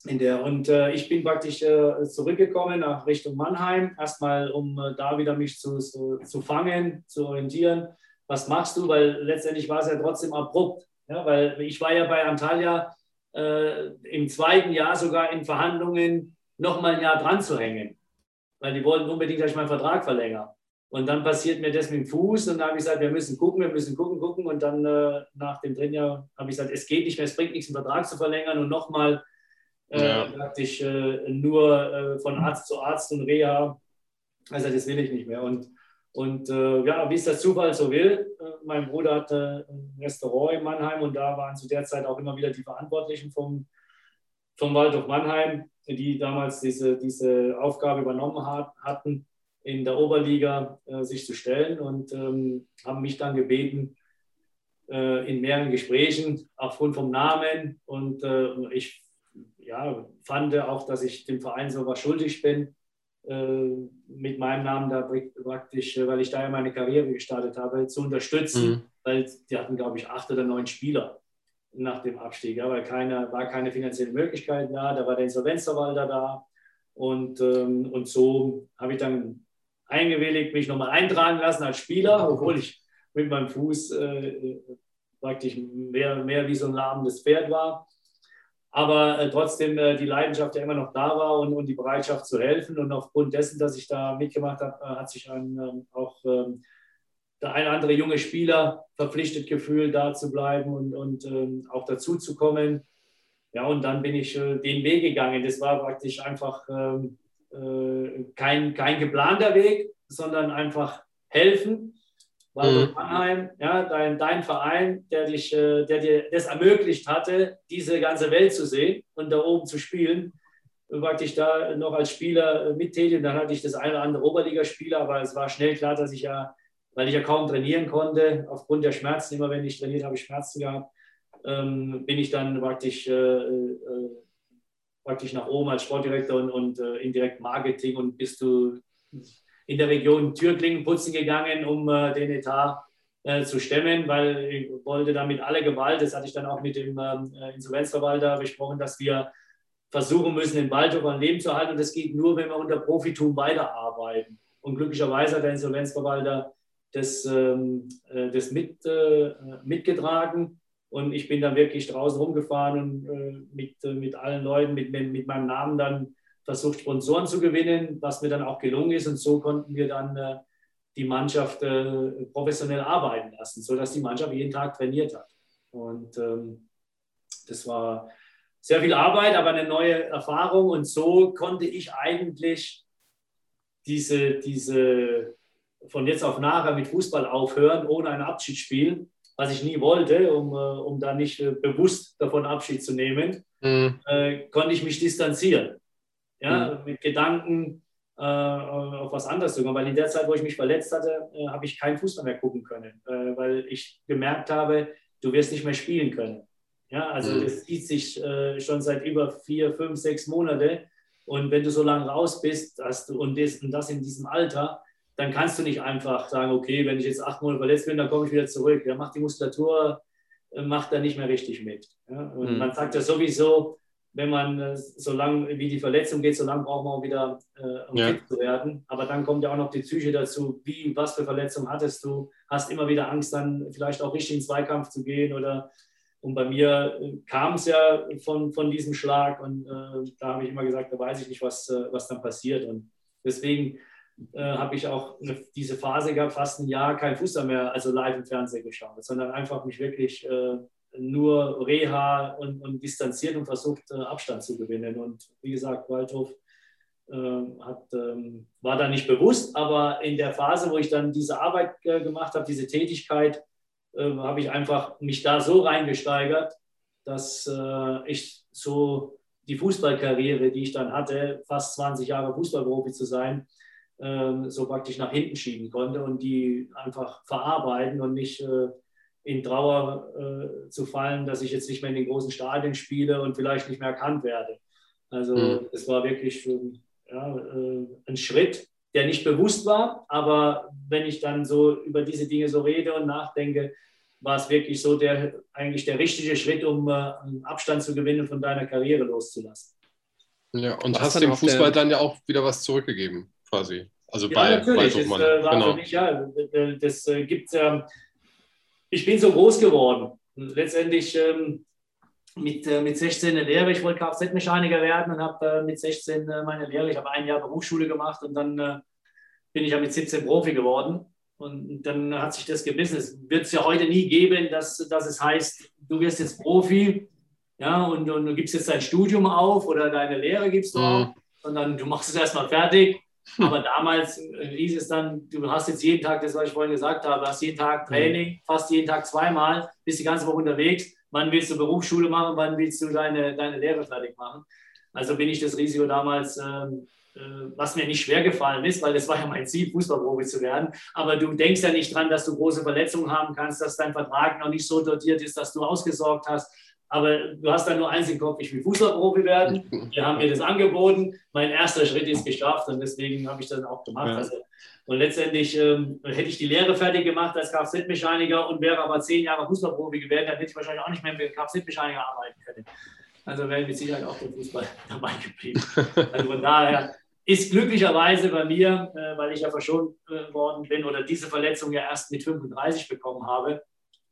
in der. Und äh, ich bin praktisch äh, zurückgekommen nach Richtung Mannheim, erstmal, um äh, da wieder mich zu, zu, zu, fangen, zu orientieren. Was machst du? Weil letztendlich war es ja trotzdem abrupt. Ja? Weil ich war ja bei Antalya äh, im zweiten Jahr sogar in Verhandlungen, noch mal ein Jahr dran zu hängen. Weil die wollten unbedingt, dass ich meinen Vertrag verlängere. Und dann passiert mir das mit dem Fuß und dann habe ich gesagt, wir müssen gucken, wir müssen gucken, gucken. Und dann äh, nach dem dritten Jahr habe ich gesagt, es geht nicht mehr, es bringt nichts, einen Vertrag zu verlängern und nochmal ja. äh, praktisch äh, nur äh, von Arzt zu Arzt und Reha. Also das will ich nicht mehr. Und, und äh, ja, wie es der Zufall so will, äh, mein Bruder hatte ein Restaurant in Mannheim und da waren zu der Zeit auch immer wieder die Verantwortlichen vom, vom Waldhof Mannheim, die damals diese, diese Aufgabe übernommen hat, hatten, in der Oberliga äh, sich zu stellen und ähm, haben mich dann gebeten, in mehreren Gesprächen aufgrund vom Namen und ich ja, fand auch, dass ich dem Verein so was schuldig bin, äh, mit meinem Namen da praktisch, äh, weil ich da ja meine Karriere gestartet habe, zu unterstützen, mhm. weil die hatten, glaube ich, acht oder neun Spieler nach dem Abstieg, ja, weil keine, war keine finanzielle Möglichkeit da, da war der Insolvenzverwalter da. Und, ähm, und so habe ich dann eingewilligt, mich nochmal eintragen lassen als Spieler, obwohl ich mit meinem Fuß äh, praktisch mehr, mehr wie so ein lahmendes Pferd war aber äh, trotzdem äh, die Leidenschaft ja immer noch da war und, und die Bereitschaft zu helfen. Und aufgrund dessen, dass ich da mitgemacht habe, äh, hat sich ein, ähm, auch ähm, der ein oder andere junge Spieler verpflichtet gefühlt, da zu bleiben und, und ähm, auch dazu zu kommen. Ja, und dann bin ich äh, den Weg gegangen. Das war praktisch einfach äh, kein, kein geplanter Weg, sondern einfach helfen Waldorf mhm. Mannheim, ja, dein, dein Verein, der, dich, äh, der dir das ermöglicht hatte, diese ganze Welt zu sehen und da oben zu spielen. Praktisch da noch als Spieler äh, mittätig. Dann hatte ich das eine oder andere Oberligaspieler, aber es war schnell klar, dass ich ja, weil ich ja kaum trainieren konnte, aufgrund der Schmerzen, immer wenn ich trainiert habe, ich Schmerzen gehabt, ähm, bin ich dann praktisch, äh, äh, praktisch nach oben als Sportdirektor und, und äh, indirekt Marketing und bist du in der Region Türklingen putzen gegangen, um äh, den Etat äh, zu stemmen, weil ich wollte damit alle Gewalt, das hatte ich dann auch mit dem ähm, äh, Insolvenzverwalter besprochen, dass wir versuchen müssen, den Waldhof am Leben zu halten. Und das geht nur, wenn wir unter Profitum weiterarbeiten. Und glücklicherweise hat der Insolvenzverwalter das, ähm, äh, das mit, äh, mitgetragen. Und ich bin dann wirklich draußen rumgefahren und äh, mit, mit allen Leuten, mit, mit meinem Namen dann versucht, Sponsoren zu gewinnen, was mir dann auch gelungen ist. Und so konnten wir dann äh, die Mannschaft äh, professionell arbeiten lassen, sodass die Mannschaft jeden Tag trainiert hat. Und ähm, das war sehr viel Arbeit, aber eine neue Erfahrung. Und so konnte ich eigentlich diese, diese von jetzt auf nachher mit Fußball aufhören, ohne ein Abschiedsspiel, was ich nie wollte, um, äh, um da nicht bewusst davon Abschied zu nehmen, mhm. äh, konnte ich mich distanzieren. Ja, mhm. mit Gedanken äh, auf was anderes zu kommen. Weil in der Zeit, wo ich mich verletzt hatte, äh, habe ich keinen Fußball mehr gucken können, äh, weil ich gemerkt habe, du wirst nicht mehr spielen können. Ja, also mhm. das zieht sich schon seit über vier, fünf, sechs Monate. Und wenn du so lange raus bist hast du, und, das, und das in diesem Alter, dann kannst du nicht einfach sagen, okay, wenn ich jetzt acht Monate verletzt bin, dann komme ich wieder zurück. Ja, macht die Muskulatur, äh, macht da nicht mehr richtig mit. Ja? Und mhm. man sagt ja sowieso, wenn man äh, so lange wie die Verletzung geht, so lange braucht man auch wieder, äh, um ja. fit zu werden. Aber dann kommt ja auch noch die Psyche dazu, wie, was für Verletzung hattest du? Hast immer wieder Angst, dann vielleicht auch richtig in Zweikampf zu gehen oder und bei mir äh, kam es ja von, von diesem Schlag und äh, da habe ich immer gesagt, da weiß ich nicht, was, äh, was dann passiert. Und deswegen äh, habe ich auch eine, diese Phase gehabt, fast ein Jahr kein Fußball mehr, also live im Fernsehen geschaut, sondern einfach mich wirklich nur Reha und, und, distanziert und versucht, äh, Abstand zu gewinnen. Und wie gesagt, Waldhof ähm, hat, ähm, war da nicht bewusst, aber in der Phase, wo ich dann diese Arbeit äh, gemacht habe, diese Tätigkeit, äh, habe ich einfach mich da so reingesteigert, dass äh, ich so die Fußballkarriere, die ich dann hatte, fast 20 Jahre Fußballprofi zu sein, ähm, so praktisch nach hinten schieben konnte und die einfach verarbeiten und nicht in Trauer äh, zu fallen, dass ich jetzt nicht mehr in den großen Stadien spiele und vielleicht nicht mehr erkannt werde. Also mhm. es war wirklich ja, äh, ein Schritt, der nicht bewusst war, aber wenn ich dann so über diese Dinge so rede und nachdenke, war es wirklich so der eigentlich der richtige Schritt, um äh, Abstand zu gewinnen von deiner Karriere loszulassen. Ja, und was hast dem Fußball dann ja auch wieder was zurückgegeben quasi. Also ja, bei natürlich. Das, äh, war genau. für mich, ja, das äh, gibt ähm, ich bin so groß geworden. Letztendlich ähm, mit, äh, mit 16 eine Lehre. Ich wollte Kfz-Mechaniker werden und habe äh, mit 16 äh, meine Lehre. Ich habe ein Jahr Berufsschule gemacht und dann äh, bin ich ja mit 17 Profi geworden. Und dann hat sich das gebissen. Es wird es ja heute nie geben, dass, dass es heißt, du wirst jetzt Profi ja, und, und du gibst jetzt dein Studium auf oder deine Lehre gibst du mhm. auf, sondern du machst es erstmal fertig (laughs) aber damals äh, hieß es dann, du hast jetzt jeden Tag, das was ich vorhin gesagt habe, hast jeden Tag mhm. Training, fast jeden Tag zweimal, bist die ganze Woche unterwegs. Wann willst du Berufsschule machen, wann willst du deine, deine Lehre fertig machen? Also bin ich das Risiko damals, ähm, äh, was mir nicht schwer gefallen ist, weil das war ja mein Ziel, Fußballprofi zu werden. Aber du denkst ja nicht dran, dass du große Verletzungen haben kannst, dass dein Vertrag noch nicht so dotiert ist, dass du ausgesorgt hast aber du hast dann nur eins im Kopf, ich will Fußballprofi werden. (laughs) Die haben mir das angeboten. Mein erster Schritt ist geschafft und deswegen habe ich das auch gemacht. Ja. Also, und letztendlich ähm, hätte ich die Lehre fertig gemacht als Kfz-Mechaniker und wäre aber zehn Jahre Fußballprofi geworden, dann hätte ich wahrscheinlich auch nicht mehr mit Kfz-Mechaniker arbeiten können. Also wäre mit Sicherheit auch der Fußball (laughs) dabei geblieben. Also von daher ist glücklicherweise bei mir, äh, weil ich ja verschont äh, worden bin oder diese Verletzung ja erst mit 35 bekommen habe,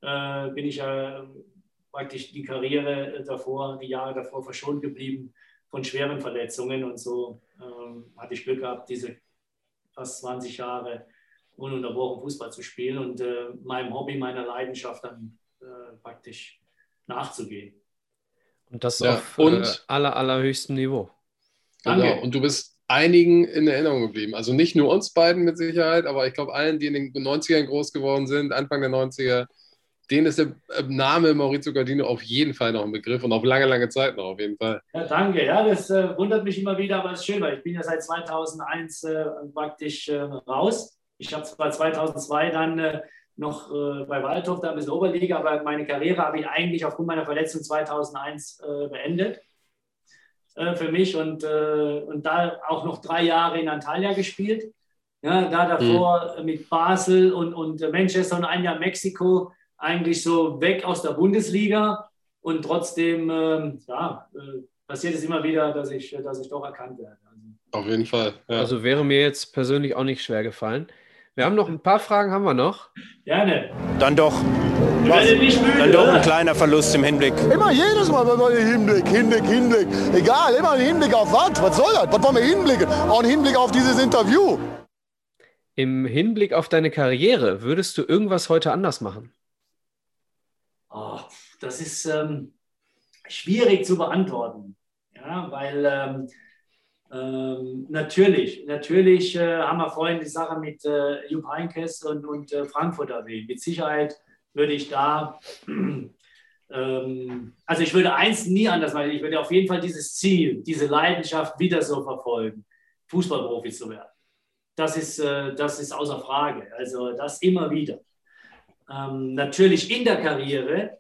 äh, bin ich ja praktisch die Karriere davor, die Jahre davor verschont geblieben von schweren Verletzungen. Und so ähm, hatte ich Glück gehabt, diese fast 20 Jahre ununterbrochen Fußball zu spielen und äh, meinem Hobby, meiner Leidenschaft dann äh, praktisch nachzugehen. Und das ja, auf und, äh, aller, allerhöchstem Niveau. Danke. Genau. Und du bist einigen in Erinnerung geblieben. Also nicht nur uns beiden mit Sicherheit, aber ich glaube allen, die in den 90ern groß geworden sind, Anfang der 90er, denen ist der äh, Name Maurizio Gardino auf jeden Fall noch ein Begriff und auf lange, lange Zeit noch auf jeden Fall. Ja, danke. Ja, das äh, wundert mich immer wieder, aber es ist schön, weil ich bin ja seit 2001 äh, praktisch äh, raus. Ich habe zwar 2002 dann äh, noch äh, bei Waldhof da ein bisschen Oberliga, aber meine Karriere habe ich eigentlich aufgrund meiner Verletzung 2001 beendet für mich und, und da auch noch drei Jahre in Antalya gespielt. Ja, da davor mhm. mit Basel und, und Manchester und ein Jahr Mexiko eigentlich so weg aus der Bundesliga und trotzdem ähm, ja, äh, passiert es immer wieder, dass ich, dass ich doch erkannt werde. Also, Auf jeden Fall. Ja. Also wäre mir jetzt persönlich auch nicht schwer gefallen. Wir haben noch ein paar Fragen, haben wir noch? Gerne. Dann doch. Was, dann doch ein kleiner Verlust im Hinblick. Immer jedes Mal im Hinblick, Hinblick, Hinblick. Egal, immer ein Hinblick auf was? Was soll das? Was wollen wir hinblicken? Auch ein Hinblick auf dieses Interview. Im Hinblick auf deine Karriere, würdest du irgendwas heute anders machen? Oh, das ist ähm, schwierig zu beantworten. Ja, weil ähm, ähm, natürlich, natürlich äh, haben wir vorhin die Sache mit äh, Jupp Heynckes und, und äh, Frankfurt erwähnt. Mit Sicherheit würde ich da, (clears throat) ähm, also ich würde eins nie anders machen. Ich würde auf jeden Fall dieses Ziel, diese Leidenschaft wieder so verfolgen, Fußballprofi zu werden. Das ist, äh, das ist außer Frage. Also das immer wieder. Ähm, natürlich in der Karriere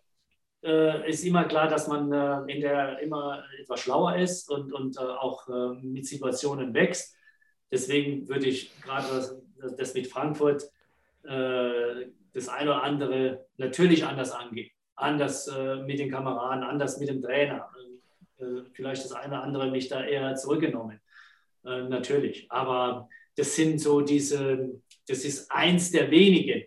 äh, ist immer klar, dass man äh, in der immer etwas schlauer ist und, und äh, auch äh, mit Situationen wächst. Deswegen würde ich gerade das, das, mit Frankfurt äh, das eine oder andere natürlich anders angehen. Anders äh, mit den Kameraden, anders mit dem Trainer. vielleicht das eine oder andere mich da eher zurückgenommen. natürlich. Aber das sind so diese, das ist eins der wenigen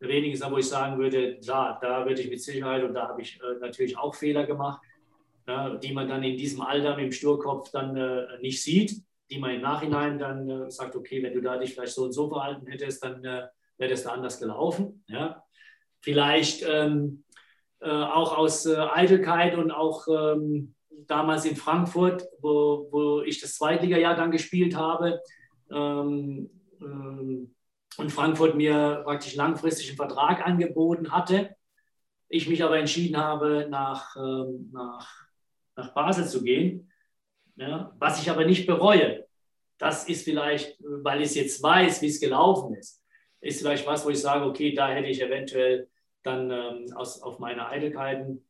wenigen ist, wo ich sagen würde, klar, da würde ich mit Sicherheit und da habe ich äh, natürlich auch Fehler gemacht, ja, die man dann in diesem Alter mit dem Sturkopf dann äh, nicht sieht, die man im Nachhinein dann äh, sagt, okay, wenn du da dich vielleicht so und so verhalten hättest, dann äh, wäre das da anders gelaufen. Ja. Vielleicht ähm, äh, auch aus äh, Eitelkeit und auch ähm, damals in Frankfurt, wo, wo ich das Zweitliga-Jahr dann gespielt habe, ähm, ähm und Frankfurt mir praktisch langfristig einen Vertrag angeboten hatte. Ich mich aber entschieden habe, nach, ähm, nach, nach Basel zu gehen, ja, was ich aber nicht bereue. Das ist vielleicht, weil ich jetzt weiß, wie es gelaufen ist, ist vielleicht was, wo ich sage, okay, da hätte ich eventuell dann ähm, aus, auf meine Eitelkeiten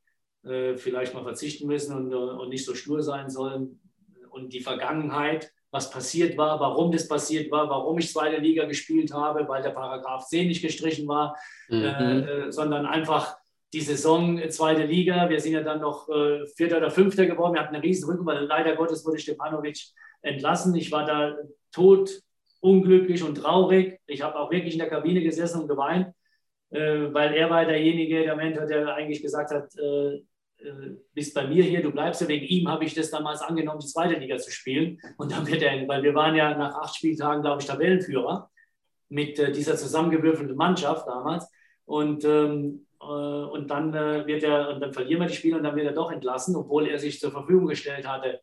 äh, vielleicht mal verzichten müssen und, und nicht so stur sein sollen. Und die Vergangenheit was passiert war, warum das passiert war, warum ich zweite Liga gespielt habe, weil der Paragraph 10 nicht gestrichen war, mhm. äh, äh, sondern einfach die Saison äh, zweite Liga. Wir sind ja dann noch äh, Vierter oder Fünfter geworden. Wir hatten eine riesen Rücken, weil leider Gottes wurde Stepanovic entlassen. Ich war da tot, unglücklich und traurig. Ich habe auch wirklich in der Kabine gesessen und geweint, äh, weil er war derjenige, der Mentor, der eigentlich gesagt hat, äh, äh, bist bei mir hier, du bleibst ja. Wegen ihm habe ich das damals angenommen, die zweite Liga zu spielen. Und dann wird er, weil wir waren ja nach acht Spieltagen, glaube ich, Tabellenführer mit äh, dieser zusammengewürfelten Mannschaft damals. Und, ähm, äh, und dann äh, wird er, und dann verlieren wir die Spiele und dann wird er doch entlassen, obwohl er sich zur Verfügung gestellt hatte,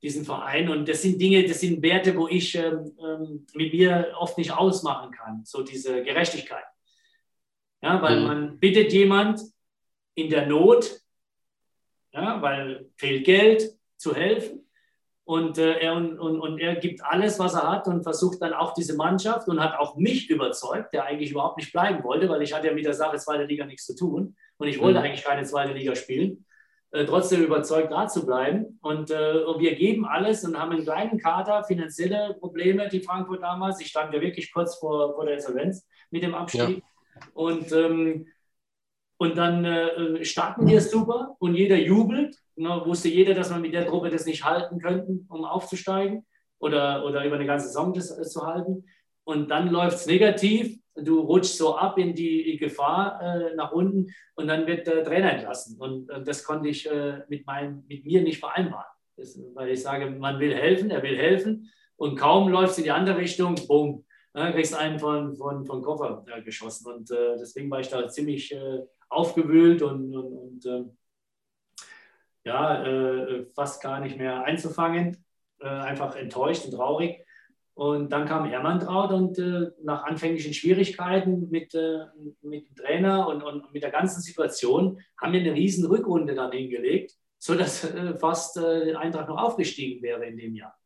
diesen Verein. Und das sind Dinge, das sind Werte, wo ich ähm, ähm mit mir oft nicht ausmachen kann, so diese Gerechtigkeit. Ja, weil mhm. man bittet jemand in der Not, ja, weil fehlt Geld zu helfen. Und, äh, er, und, und, und er gibt alles, was er hat und versucht dann auch diese Mannschaft und hat auch mich überzeugt, der eigentlich überhaupt nicht bleiben wollte, weil ich hatte ja mit der Sache zweite Liga nichts zu tun und ich wollte mhm. eigentlich keine zweite Liga spielen. Äh, trotzdem überzeugt, da zu bleiben. Und, äh, und, wir geben alles und haben einen kleinen Kader, finanzielle Probleme, die Frankfurt damals. Ich stand ja wirklich kurz vor, vor der Insolvenz mit dem Abstieg. Ja. Und ähm, und dann äh, starten wir super und jeder jubelt. Ne, wusste jeder, dass man mit der Truppe das nicht halten könnte, um aufzusteigen oder, oder über eine ganze Saison das äh, zu halten. Und dann läuft es negativ. Du rutschst so ab in die Gefahr äh, nach unten und dann wird der Trainer entlassen. Und äh, das konnte ich äh, mit, mein, mit mir nicht vereinbaren. Das, weil ich sage, man will helfen, er will helfen. Und kaum läuft es in die andere Richtung, bumm, ne, kriegst einen von, von, von Koffer äh, geschossen. Und deswegen war ich da ziemlich aufgewühlt und, und, und äh, ja, äh, fast gar nicht mehr einzufangen, äh, einfach enttäuscht und traurig. Und dann kam Hermann und äh, nach anfänglichen Schwierigkeiten mit, äh, mit dem Trainer und, und mit der ganzen Situation haben wir eine riesen Rückrunde dann hingelegt, sodass äh, fast äh, Eintracht noch aufgestiegen wäre in dem Jahr.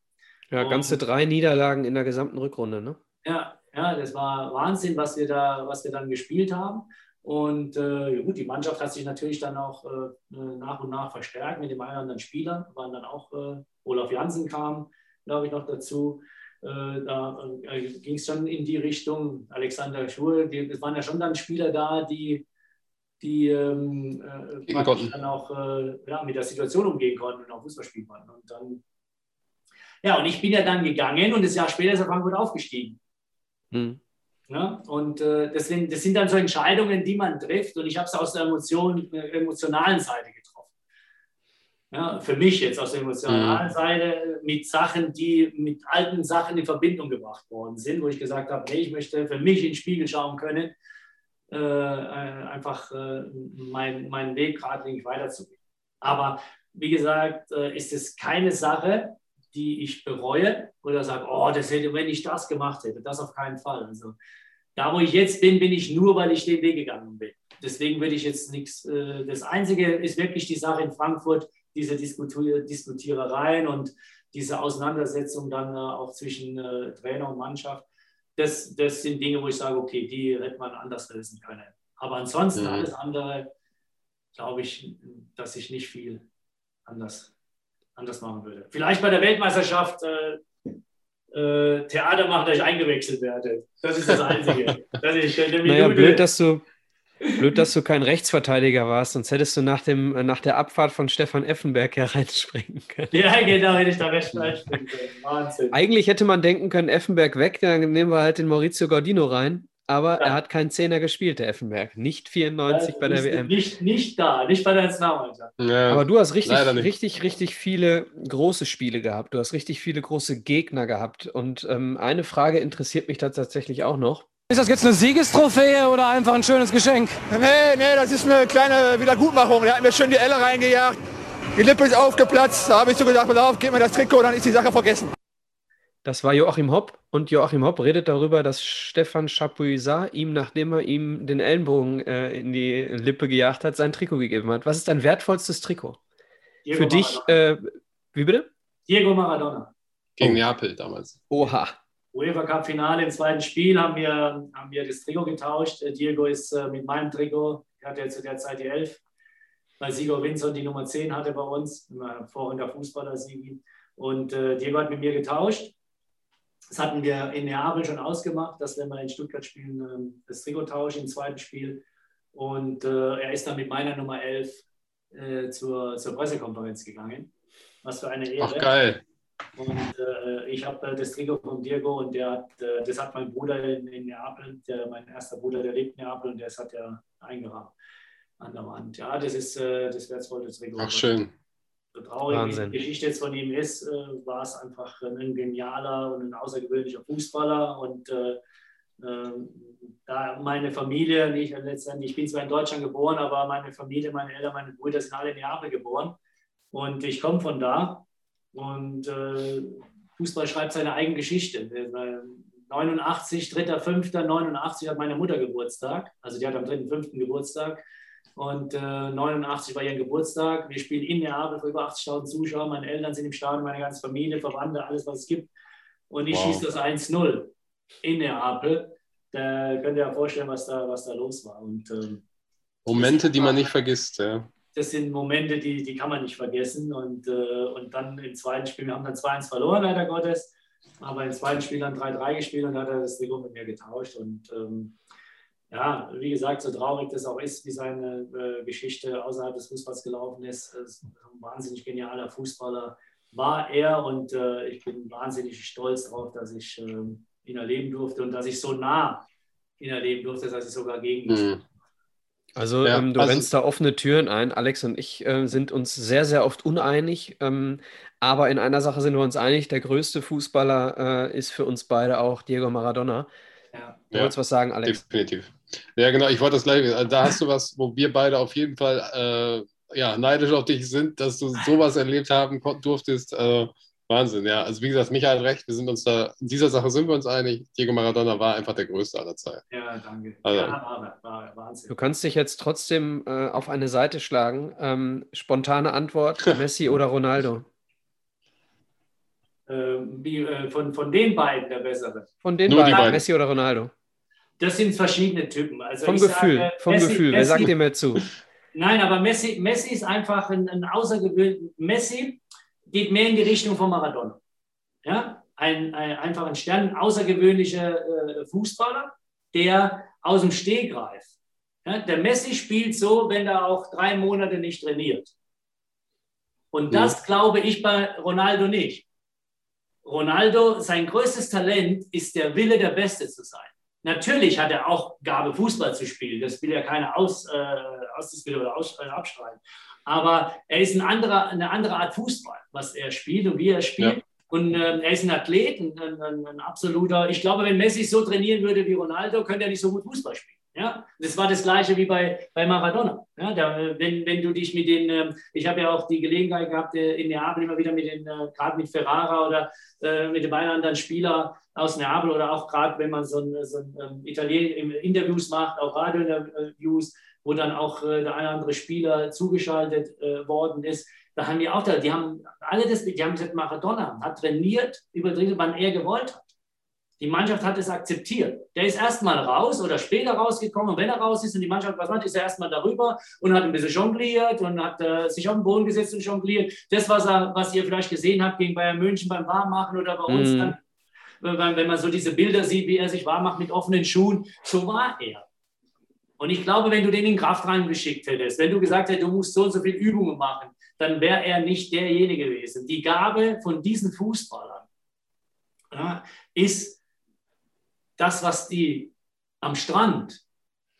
Ja, ganze und, drei Niederlagen in der gesamten Rückrunde, ne? Ja, ja, das war Wahnsinn, was wir da, was wir dann gespielt haben. Und äh, gut, die Mannschaft hat sich natürlich dann auch äh, äh nach und nach verstärkt mit dem einen oder anderen Spieler. Waren dann auch äh, Olaf Jansen kam, glaube ich, noch dazu. Äh, da äh, ging es schon in die Richtung. Alexander Schur, es waren ja schon dann Spieler da, die, die ähm, dann auch ja, mit der Situation umgehen konnten und auch Fußball spielen konnten. Und dann, ja, und ich bin ja dann gegangen und das Jahr später ist er Frankfurt aufgestiegen. Mhm. Ja, und äh, deswegen, das sind dann so Entscheidungen, die man trifft. Und ich habe es aus der Emotion, äh, emotionalen Seite getroffen. Ja, für mich jetzt aus der emotionalen mhm. Seite mit Sachen, die mit alten Sachen in Verbindung gebracht worden sind, wo ich gesagt habe, nee, ich möchte für mich in den Spiegel schauen können, äh, äh einfach äh, mein, meinen Weg geradlinig weiterzugehen. Aber wie gesagt, äh, ist es keine Sache, die ich bereue oder sage, oh, das hätte, wenn ich das gemacht hätte, das auf keinen Fall. Also da, wo ich jetzt bin, bin ich nur, weil ich den Weg gegangen bin. Deswegen würde ich jetzt nichts. Äh, das Einzige ist wirklich die Sache in Frankfurt, diese Diskutier Diskutierereien und diese Auseinandersetzung dann äh, auch zwischen äh, Trainer und Mannschaft. Das, das sind Dinge, wo ich sage, okay, die hätte man anders lösen können. Aber ansonsten mhm. alles andere, glaube ich, dass ich nicht viel anders, anders machen würde. Vielleicht bei der Weltmeisterschaft äh, äh, Theater machen, dass ich eingewechselt werde. Das ist das Einzige. (laughs) dass ich, äh, naja, blöd, dass du, blöd, dass du kein Rechtsverteidiger warst, sonst hättest du nach, dem, nach der Abfahrt von Stefan Effenberg hereinspringen können. Ja, genau, hätte ich da recht reinspringen können. Wahnsinn. Eigentlich hätte man denken können, Effenberg weg, dann nehmen wir halt den Maurizio Gordino rein. Aber ja. er hat keinen Zehner gespielt, der Effenberg. Nicht 94 ja, bei der WM. Nicht, nicht da, nicht bei der Nationalmannschaft. Ja, Aber du hast richtig, richtig, richtig viele große Spiele gehabt. Du hast richtig viele große Gegner gehabt. Und ähm, eine Frage interessiert mich da tatsächlich auch noch. Ist das jetzt eine Siegestrophäe oder einfach ein schönes Geschenk? Nee, nee, das ist eine kleine Wiedergutmachung. Er hat mir schön die Elle reingejagt. Die Lippe ist aufgeplatzt. Da habe ich so gedacht, pass auf, gib mir das Trikot, dann ist die Sache vergessen. Das war Joachim Hopp und Joachim Hopp redet darüber, dass Stefan Chapuisat ihm, nachdem er ihm den Ellenbogen äh, in die Lippe gejagt hat, sein Trikot gegeben hat. Was ist dein wertvollstes Trikot? Diego Für dich, äh, wie bitte? Diego Maradona. Gegen oh. Neapel damals. Oha. UEFA Cup Finale im zweiten Spiel haben wir, haben wir das Trikot getauscht. Äh, Diego ist äh, mit meinem Trikot, er hatte zu der Zeit die 11, weil Sigo Winson die Nummer 10 hatte bei uns, vorheriger Fußballer Sigi. Und äh, Diego hat mit mir getauscht das hatten wir in Neapel schon ausgemacht, dass wenn wir in Stuttgart spielen, ähm, das Trikot tauschen im zweiten Spiel. Und äh, er ist dann mit meiner Nummer 11 äh, zur, zur Pressekonferenz gegangen. Was für eine Ehre. Ach, geil. Und äh, ich habe äh, das Trikot von Diego und der hat, äh, das hat mein Bruder in, in Neapel, der, mein erster Bruder, der lebt in Neapel und das hat er eingerahmt an der Wand. Ja, das ist äh, das wertvolle Trikot. Ach, schön so traurig Wahnsinn. die Geschichte jetzt von ihm ist, äh, war es einfach ein genialer und ein außergewöhnlicher Fußballer. Und äh, äh, da meine Familie, nicht letztendlich, ich bin zwar in Deutschland geboren, aber meine Familie, meine Eltern, meine Brüder sind alle in Neapel geboren. Und ich komme von da. Und äh, Fußball schreibt seine eigene Geschichte. 89, 3.5.89 hat meine Mutter Geburtstag. Also die hat am 3.5. Geburtstag. Und äh, 89 war ihr Geburtstag. Wir spielen in Neapel vor über 80.000 Zuschauern. Meine Eltern sind im Stadion, meine ganze Familie, Verwandte, alles, was es gibt. Und ich wow. schieße das 1-0 in Neapel. Da könnt ihr ja vorstellen, was da, was da los war. Und, ähm, Momente, die man nicht vergisst. Ja. Das sind Momente, die, die kann man nicht vergessen. Und, äh, und dann im zweiten Spiel, wir haben dann 2-1 verloren, leider Gottes. Aber im zweiten Spiel dann 3-3 gespielt und hat er das Trikot mit mir getauscht. Und ähm, ja, wie gesagt, so traurig das auch ist, wie seine äh, Geschichte außerhalb des Fußballs gelaufen ist, ist ein wahnsinnig genialer Fußballer war er und äh, ich bin wahnsinnig stolz darauf, dass ich äh, ihn erleben durfte und dass ich so nah ihn erleben durfte, dass ich sogar gegen ihn mhm. Also ja, ähm, du also, rennst da offene Türen ein. Alex und ich äh, sind uns sehr, sehr oft uneinig. Ähm, aber in einer Sache sind wir uns einig. Der größte Fußballer äh, ist für uns beide auch Diego Maradona. Ja. Du wolltest was sagen, Alex? Definitiv. Ja, genau, ich wollte das gleich. Also da hast du was, wo wir beide auf jeden Fall äh, ja, neidisch auf dich sind, dass du sowas erlebt haben durftest. Äh, Wahnsinn, ja. Also wie gesagt, Michael hat recht, wir sind uns da, in dieser Sache sind wir uns einig. Diego Maradona war einfach der Größte aller Zeiten. Ja, danke. Also, ja, war, war, Wahnsinn. Du kannst dich jetzt trotzdem äh, auf eine Seite schlagen. Ähm, spontane Antwort, (laughs) Messi oder Ronaldo? Ähm, wie, äh, von, von den beiden der bessere. Von den beiden, beiden, Messi oder Ronaldo? Das sind verschiedene Typen. Also vom Gefühl, sage, vom Messi, Gefühl. Wer Messi, sagt dir mehr zu? Nein, aber Messi, Messi ist einfach ein, ein außergewöhnlicher. Messi geht mehr in die Richtung von Maradona. Ja? Ein, ein, einfach ein Stern, ein außergewöhnlicher äh, Fußballer, der aus dem Steh greift. Ja? Der Messi spielt so, wenn er auch drei Monate nicht trainiert. Und das ja. glaube ich bei Ronaldo nicht. Ronaldo, sein größtes Talent ist der Wille, der Beste zu sein. Natürlich hat er auch Gabe, Fußball zu spielen. Das will ja keiner aus, äh, ausdiskutieren oder aus, äh, abschreiben. Aber er ist ein anderer, eine andere Art Fußball, was er spielt und wie er spielt. Ja. Und äh, er ist ein Athlet, ein, ein, ein, absoluter. Ich glaube, wenn Messi so trainieren würde wie Ronaldo, könnte er nicht so gut Fußball spielen. Ja, das war das Gleiche wie bei, bei Maradona. Ja, da, wenn, wenn du dich mit den, äh, ich habe ja auch die Gelegenheit gehabt, äh, in Neapel immer wieder mit den, äh, gerade mit Ferrara oder äh, mit den anderen Spielern aus Neapel oder auch gerade, wenn man so ein, so ein ähm, Italien Interviews macht, auch Radiointerviews, wo dann auch äh, der eine oder andere Spieler zugeschaltet äh, worden ist, da haben die auch da, die haben alle das, die haben gesagt, Maradona hat trainiert, übertrieben, wann er gewollt hat. Die Mannschaft hat es akzeptiert. Der ist erstmal raus oder später rausgekommen. Und wenn er raus ist und die Mannschaft was macht, ist er erstmal darüber und hat ein bisschen jongliert und hat äh, sich auf den Boden gesetzt und jongliert. Das, was, er, was ihr vielleicht gesehen habt gegen Bayern München beim Warmmachen oder bei uns, mhm. dann, wenn, man so diese Bilder sieht, wie er sich warm macht mit offenen Schuhen, so war er. Und ich glaube, wenn du den in Kraft reingeschickt hättest, wenn du gesagt hättest, du musst so und so viele Übungen machen, dann wäre er nicht derjenige gewesen. Die Gabe von diesen Fußballern ja, ist das, was die am Strand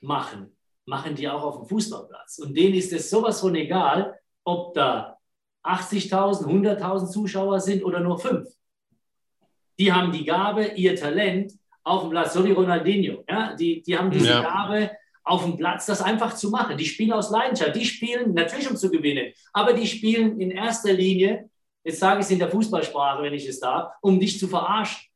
machen, machen die auch auf dem Fußballplatz. Und denen ist es sowas von egal, ob da 80.000, 100.000 Zuschauer sind oder nur fünf. Die haben die Gabe, ihr Talent auf dem Platz, so wie Ronaldinho. Ja? Die, die haben diese ja. Gabe, auf dem Platz das einfach zu machen. Die spielen aus Leidenschaft. Die spielen natürlich, um zu gewinnen, aber die spielen in erster Linie, jetzt sage ich es in der Fußballsprache, wenn ich es darf, um dich zu verarschen.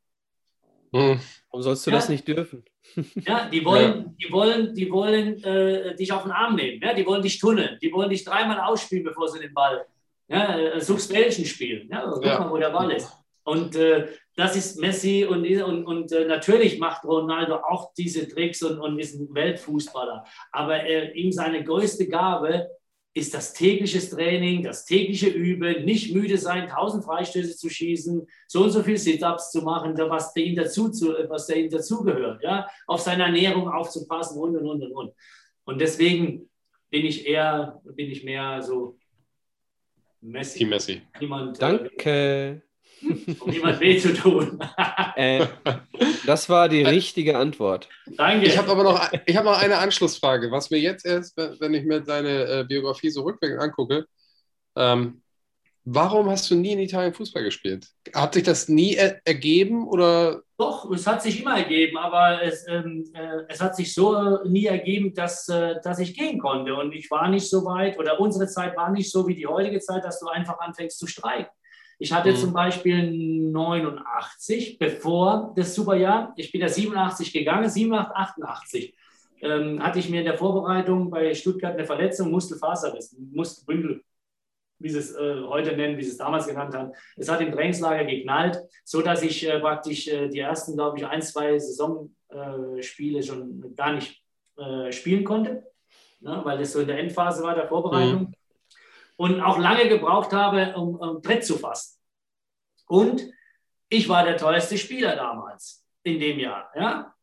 Hm. Warum sollst du ja. das nicht dürfen? Ja, (laughs) die wollen, ja. die wollen, die wollen äh, dich auf den Arm nehmen. Ja? Die wollen dich tunneln. Die wollen dich dreimal ausspielen, bevor sie den Ball. Ja, äh, suchst Bällchen spielen. Ja? Guck ja. mal, wo der Ball ist. Und äh, das ist Messi und, und, und äh, natürlich macht Ronaldo auch diese Tricks und, und ist ein Weltfußballer. Aber ihm seine größte Gabe ist das tägliche Training, das tägliche Üben, nicht müde sein, tausend Freistöße zu schießen, so und so viel Sit-ups zu machen, was der ihm dazu, was der ihm dazugehört, ja, auf seine Ernährung aufzupassen und und und und und. Und deswegen bin ich eher, bin ich mehr so Messi. Die Messi. Niemand, Danke. Um niemand weh zu tun. (laughs) äh, das war die richtige Antwort. Danke. Ich habe aber noch, ich hab noch eine Anschlussfrage. Was mir jetzt erst, wenn ich mir deine äh, Biografie so rückwärts angucke, ähm, warum hast du nie in Italien Fußball gespielt? Hat sich das nie er ergeben oder? Doch, es hat sich immer ergeben, aber es, ähm, äh, es hat sich so äh, nie ergeben, dass, äh, dass ich gehen konnte. Und ich war nicht so weit, oder unsere Zeit war nicht so wie die heutige Zeit, dass du einfach anfängst zu streiken. Ich hatte mhm. zum Beispiel 89, bevor das Superjahr, ich bin ja 87 gegangen, 87, 88, ähm, hatte ich mir in der Vorbereitung bei Stuttgart eine Verletzung, Muskelfaserriss, Muskelbündel, wie sie es äh, heute nennen, wie sie es damals genannt haben. Es hat im Trainingslager geknallt, sodass ich äh, praktisch äh, die ersten, glaube ich, ein, zwei Saisonspiele schon gar nicht äh, spielen konnte, ne, weil das so in der Endphase war der Vorbereitung. Mhm und auch lange gebraucht habe, um, um Brett zu fassen. Und ich war der teuerste Spieler damals in dem Jahr. Ja?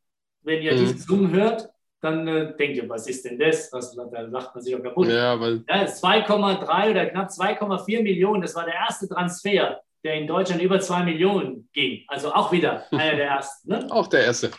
Wenn ihr mhm. diesen Zoom hört, dann äh, denkt ihr, was ist denn das? Was, da lacht man sich auch kaputt. Ja, weil ja, 2,3 oder knapp 2,4 Millionen, das war der erste Transfer, der in Deutschland über 2 Millionen ging. Also auch wieder einer der ersten. Ne? Auch der erste.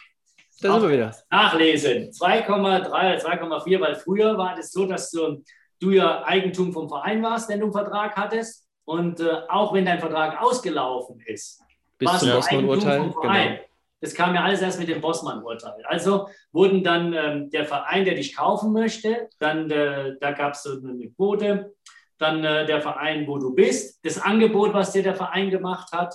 Da sind wir wieder. Nachlesen. 2,3 oder 2,4, weil früher war das so, dass du du ja Eigentum vom Verein warst, wenn du einen Vertrag hattest. Und äh, auch wenn dein Vertrag ausgelaufen ist, bis zum Bossmann-Urteil. Genau. Das kam ja alles erst mit dem Bossmann-Urteil. Also wurden dann ähm, der Verein, der dich kaufen möchte, dann äh, da gab es eine Quote, dann äh, der Verein, wo du bist, das Angebot, was dir der Verein gemacht hat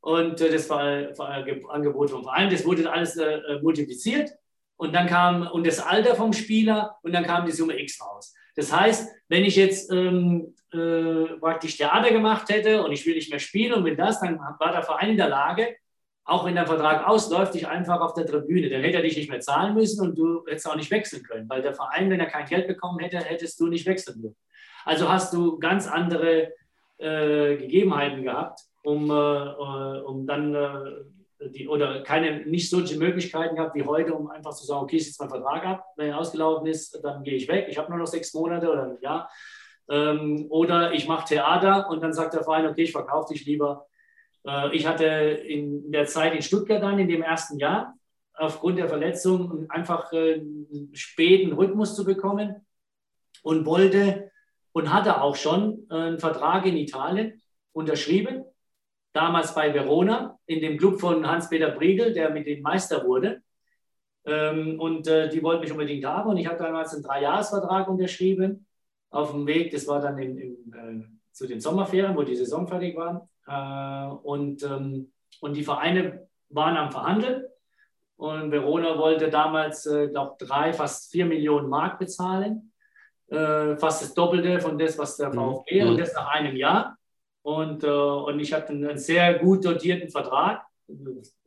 und äh, das war, war Angebot vom Verein, das wurde alles äh, äh, multipliziert und dann kam und das Alter vom Spieler und dann kam die Summe X raus. Das heißt, wenn ich jetzt ähm, äh, praktisch Theater gemacht hätte und ich will nicht mehr spielen und wenn das, dann war der Verein in der Lage, auch wenn der Vertrag ausläuft, dich einfach auf der Tribüne. Dann hätte er dich nicht mehr zahlen müssen und du hättest auch nicht wechseln können, weil der Verein, wenn er kein Geld bekommen hätte, hättest du nicht wechseln dürfen. Also hast du ganz andere äh, Gegebenheiten gehabt, um, äh, äh um dann äh, die, oder keine, nicht solche Möglichkeiten gehabt wie heute, um einfach zu sagen, okay, ich sitze mein Vertrag ab, wenn er ausgelaufen ist, dann gehe ich weg, ich habe nur noch sechs Monate oder ein Jahr. Ähm, oder ich mache Theater und dann sagt der Verein, okay, ich verkaufe dich lieber. Äh, ich hatte in der Zeit in Stuttgart dann, in dem ersten Jahr, aufgrund der Verletzung einfach einen späten Rhythmus zu bekommen und wollte und hatte auch schon einen Vertrag in Italien unterschrieben, damals bei Verona, in dem Club von Hans-Peter Briegel, der mit dem Meister wurde. Ähm, und äh, die wollten mich unbedingt haben und ich habe damals einen Dreijahresvertrag unterschrieben auf dem Weg, das war dann in, in, äh, zu den Sommerferien, wo die Saison fertig war. Äh, und, ähm, und die Vereine waren am Verhandeln und Verona wollte damals, äh, glaube drei, fast vier Millionen Mark bezahlen. Äh, fast das Doppelte von das, was der mhm. VfB mhm. und das nach einem Jahr. Und, äh, und ich hatte einen, sehr gut dotierten Vertrag,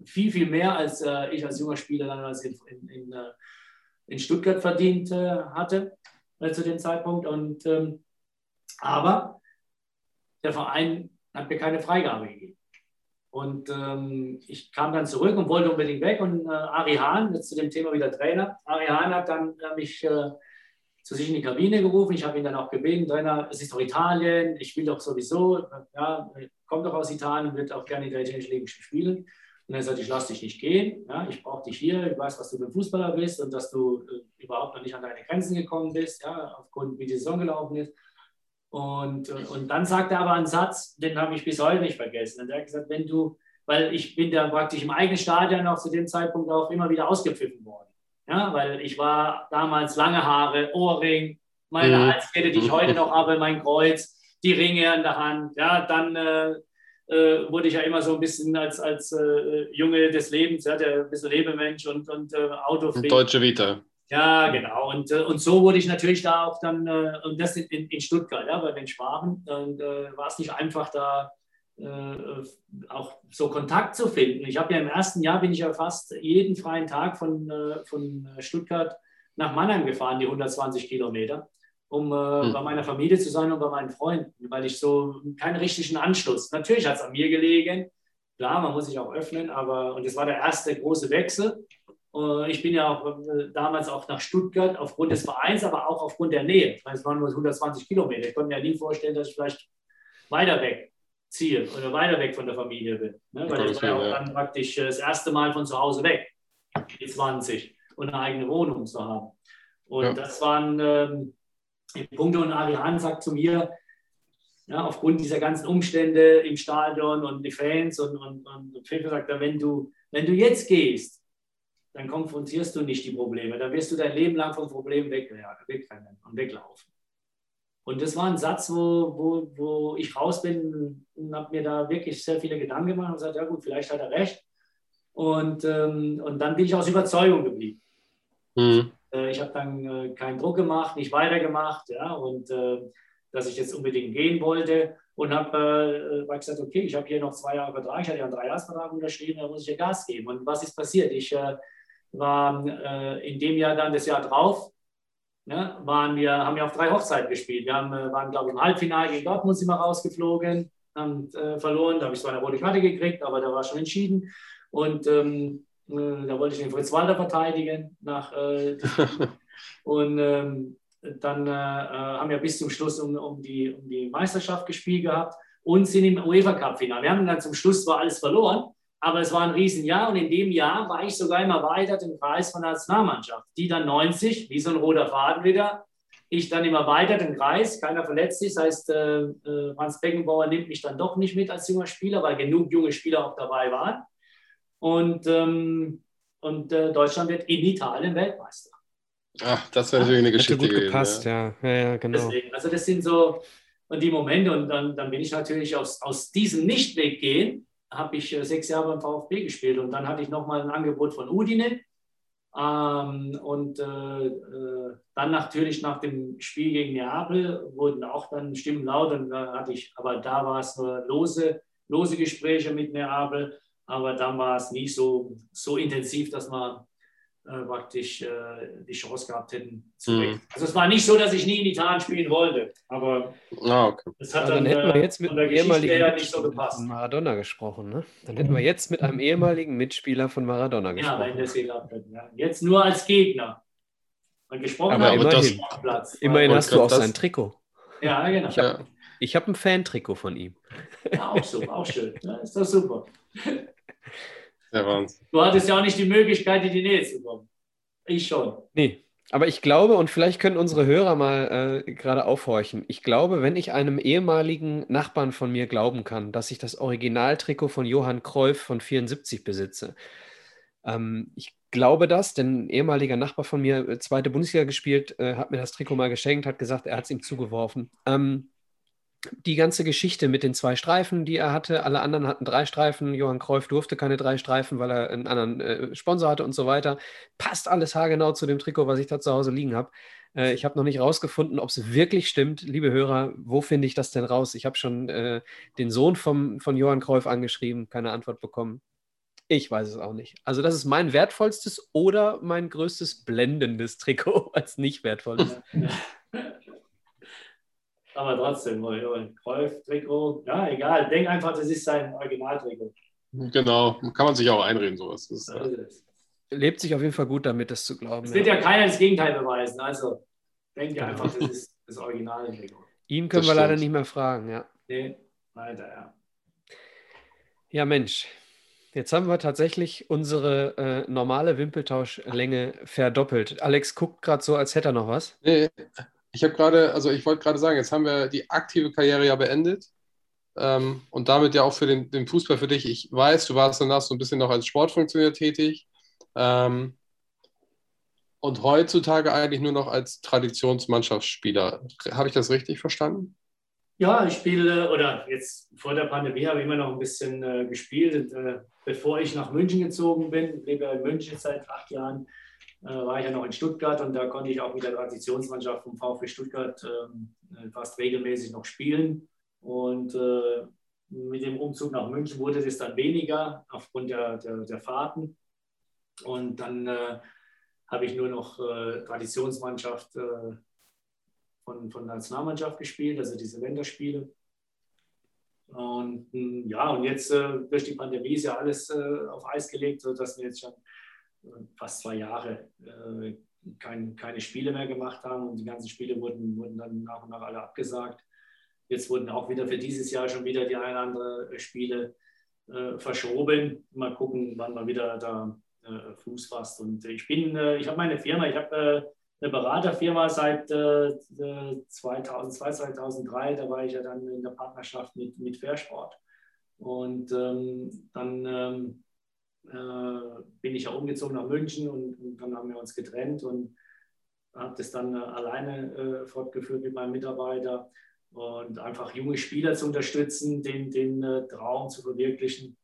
viel, viel mehr als äh, ich als junger Spieler damals in, in, in, äh, Stuttgart verdient hatte zu dem Zeitpunkt. Und, ähm, aber der Verein hat mir keine Freigabe gegeben. Und ähm, ich kam dann zurück und wollte unbedingt weg. Und äh, Ari Hahn, jetzt zu dem Thema wieder Trainer, Ari Hahn hat dann äh, mich äh, zu sich in die Kabine gerufen. Ich habe ihn dann auch gebeten, Trainer, es ist doch Italien, ich will doch sowieso, ja, kommt doch aus Italien, wird auch gerne italienischen Liga spielen. Und er sagt, ich lasse dich nicht gehen, ja, ich brauche dich hier, ich weiß, was du für ein Fußballer bist und dass du äh, überhaupt noch nicht an deine Grenzen gekommen bist, ja, aufgrund wie die Saison gelaufen ist. Und, und dann sagt er aber einen Satz, den habe ich bis heute nicht vergessen. Und er hat gesagt, wenn du, weil ich bin da praktisch im eigenen Stadion auch zu dem Zeitpunkt auch immer wieder ausgepfiffen worden. Ja, weil ich war damals lange Haare, Ohrring, meine mhm. Halskette, die ich heute noch habe, mein Kreuz, die Ringe an der Hand. Ja, dann äh, äh, wurde ich ja immer so ein bisschen als, als äh, Junge des Lebens, ja, der ein bisschen Lebemensch und, und äh, Autofreak. Deutsche Vita. Ja, genau. Und, äh, und so wurde ich natürlich da auch dann, äh, und das in, in Stuttgart, ja, bei den Schwaben, und äh, war es nicht einfach da auch so Kontakt zu finden. Ich habe ja im ersten Jahr bin ich ja fast jeden freien Tag von, äh, von Stuttgart nach Mannheim gefahren, die 120 Kilometer, um mhm. bei meiner Familie zu sein und bei meinen Freunden, weil ich so keinen richtigen Anschluss. Natürlich hat es an mir gelegen, klar, man muss sich auch öffnen, aber und das war der erste große Wechsel. Äh, ich bin ja auch äh, damals auch nach Stuttgart aufgrund des Vereins, aber auch aufgrund der Nähe. Ich meine, es waren nur 120 Kilometer. Ich konnte mir ja nie vorstellen, dass ich vielleicht weiter weg ziehe oder weiter weg von der Familie bin. Ne? Weil ich war ja auch dann praktisch äh, das erste Mal von zu Hause weg, die 20, und eine eigene Wohnung zu haben. Und ja. das waren ähm, Punkte. Und Ariane sagt zu mir, ja, aufgrund dieser ganzen Umstände im Stadion und die Fans und, und, und Pfeffer sagt er, wenn du, wenn du jetzt gehst, dann konfrontierst du nicht die Probleme. Dann wirst du dein Leben lang vom Problem wegrennen und weglaufen. Und das war ein Satz, wo, wo, wo ich raus bin und habe mir da wirklich sehr viele Gedanken gemacht und gesagt, ja gut, vielleicht hat er recht. Und, ähm, und dann bin ich aus Überzeugung geblieben. Mhm. Äh, ich habe dann äh, keinen Druck gemacht, nicht weitergemacht, ja, und äh, dass ich jetzt unbedingt gehen wollte und habe äh, gesagt, okay, ich habe hier noch zwei Jahre Vertrag, ich hatte ja einen Dreijahresvertrag unterschrieben, da muss ich ja Gas geben. Und was ist passiert? Ich war in dem Jahr dann das Jahr drauf, ne, waren wir, haben wir auf drei Hochzeiten gespielt. Wir haben, äh, waren, glaube ich, im Halbfinale gegen Dortmund sind wir rausgeflogen, haben äh, verloren. Da habe ich zwar eine rote Karte gekriegt, aber da war schon entschieden. Und ähm, äh, da wollte ich den Fritz Walter verteidigen. Nach, (laughs) äh, und ähm, dann äh, haben wir bis zum Schluss um, um, die, um die Meisterschaft gespielt gehabt und sind im UEFA Cup-Finale. Wir haben dann zum Schluss zwar alles verloren, aber es war ein Riesenjahr und in dem Jahr war ich sogar immer weiter im Kreis von der Nationalmannschaft. Die dann 90, wie so ein roter Faden wieder. Ich dann immer weiter im Kreis, keiner verletzt sich. Das heißt, äh, äh, Hans Beckenbauer nimmt mich dann doch nicht mit als junger Spieler, weil genug junge Spieler auch dabei waren. Und, ähm, und äh, Deutschland wird in Italien Weltmeister. Ach, das wäre natürlich eine Geschichte. Hätte gut gewesen, gepasst, ja. Ja, ja, genau. Deswegen, also das sind so und die Momente und dann, dann bin ich natürlich aus, aus diesem Nichtweg gehen habe ich äh, sechs Jahre beim VfB gespielt und dann hatte ich nochmal ein Angebot von Udine. Ähm, und äh, äh, dann natürlich nach dem Spiel gegen Neapel wurden auch dann Stimmen laut und da hatte ich, aber da war es nur lose, lose Gespräche mit Neapel, aber dann war es nicht so, so intensiv, dass man äh, praktisch äh, die Chance gehabt hätten zu mhm. Also es war nicht so, dass ich nie in Italien spielen wollte, aber ah, okay. das hat dann, dann hätten wir äh, jetzt mit einem ehemaligen ja nicht so gepasst. Maradona gesprochen, ne? Dann hätten wir jetzt mit einem ehemaligen Mitspieler von Maradona gesprochen. Ja, wenn das geklappt hätte. Ja. Jetzt nur als Gegner. Und gesprochen aber immerhin, immerhin hast du auch sein Trikot. Ja, genau. Ich habe Ich habe ein Fan-Trikot von ihm. Ja, auch so, auch schön. Ja, ist doch super. (laughs) Ja, Wahnsinn. Du hattest ja auch nicht die Möglichkeit, in die Nähe zu kommen. Ich schon. Nee, aber ich glaube, und vielleicht können unsere Hörer mal äh, gerade aufhorchen, ich glaube, wenn ich einem ehemaligen Nachbarn von mir glauben kann, dass ich das Originaltrikot von Johann Cruyff von 74 besitze, ähm, ich glaube das, denn ein ehemaliger Nachbar von mir, äh, zweite Bundesliga gespielt, äh, hat mir das Trikot mal geschenkt, hat gesagt, er hat es ihm zugeworfen. Ähm, die ganze Geschichte mit den zwei Streifen, die er hatte, alle anderen hatten drei Streifen. Johann Cruyff durfte keine drei Streifen, weil er einen anderen äh, Sponsor hatte und so weiter. Passt alles haargenau zu dem Trikot, was ich da zu Hause liegen habe. Äh, ich habe noch nicht rausgefunden, ob es wirklich stimmt. Liebe Hörer, wo finde ich das denn raus? Ich habe schon äh, den Sohn vom, von Johann Cruyff angeschrieben, keine Antwort bekommen. Ich weiß es auch nicht. Also, das ist mein wertvollstes oder mein größtes blendendes Trikot (laughs) als nicht wertvolles. Aber trotzdem, Cruyff-Trikot, ja, egal. Denk einfach, das ist sein Originaltrikot. Genau, kann man sich auch einreden, sowas. Das ist, es. Lebt sich auf jeden Fall gut damit, das zu glauben. Es wird ja keiner das Gegenteil beweisen. Also, denk dir einfach, das ist das Originaltrikot. Ihn können Das wir leider stimmt. nicht mehr fragen, ja. Nee, weiter, ja. Ja, Mensch. Jetzt haben wir tatsächlich unsere äh, normale Wimpeltauschlänge verdoppelt. Alex guckt gerade so, als hätte er noch was. Nee, ich habe gerade, also ich wollte gerade sagen, jetzt haben wir die aktive Karriere ja beendet. Ähm, und damit ja auch für den, den Fußball für dich. Ich weiß, du warst danach so ein bisschen noch als Sportfunktionär tätig. Ähm, und heutzutage eigentlich nur noch als Traditionsmannschaftsspieler. Habe ich das richtig verstanden? Ja, ich spiele, oder jetzt vor der Pandemie habe ich immer noch ein bisschen äh, gespielt. Und, äh, bevor ich nach München gezogen bin, lebe in München seit acht Jahren, war ich ja noch in Stuttgart und da konnte ich auch mit der Traditionsmannschaft vom VfB Stuttgart ähm, äh, fast regelmäßig noch spielen. Und äh, mit dem Umzug nach München wurde das dann weniger aufgrund der, der, der Fahrten. Und dann äh, habe ich nur noch äh, Traditionsmannschaft äh, von, von Nationalmannschaft gespielt, also diese Länderspiele. Und mh, ja, und jetzt äh, durch die Pandemie ist ja alles äh, auf Eis gelegt, sodass wir jetzt schon äh, fast zwei Jahre äh, kein, keine Spiele mehr gemacht haben und die ganzen Spiele wurden, wurden dann nach und nach alle abgesagt. Jetzt wurden auch wieder für dieses Jahr schon wieder die ein oder andere Spiele äh, verschoben. Mal gucken, wann man wieder da äh, Fuß fasst. Und ich bin, äh, ich habe meine Firma, ich habe äh, eine Beraterfirma seit äh, 2002, 2003. Da war ich ja dann in der Partnerschaft mit, mit Fairsport. Und ähm, dann ähm, äh, bin ich ja umgezogen nach München und, und dann haben wir uns getrennt und habe das dann äh, alleine äh, fortgeführt mit meinem Mitarbeiter. Und einfach junge Spieler zu unterstützen, den, den äh, Traum zu verwirklichen,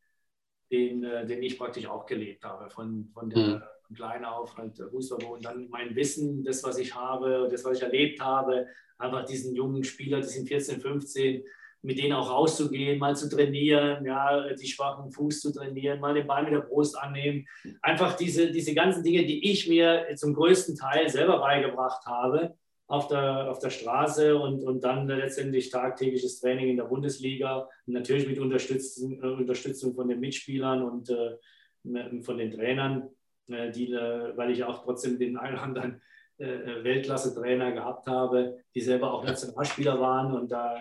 den, den ich praktisch auch gelebt habe, von, von der Mhm. von klein auf halt Fußball und dann mein Wissen, das, was ich habe, das, was ich erlebt habe, einfach diesen jungen Spieler, die sind 14, 15, mit denen auch rauszugehen, mal zu trainieren, ja, die schwachen Fuß zu trainieren, mal den Ball mit der Brust annehmen. Einfach diese, diese ganzen Dinge, die ich mir zum größten Teil selber beigebracht habe auf der, auf der Straße und, und dann letztendlich tagtägliches Training in der Bundesliga. Und natürlich mit Unterstützung, äh, Unterstützung von den Mitspielern und äh, von den Trainern, äh, die, äh, weil ich auch trotzdem den einen oder Weltklasse-Trainer gehabt habe, die selber auch Nationalspieler waren und da,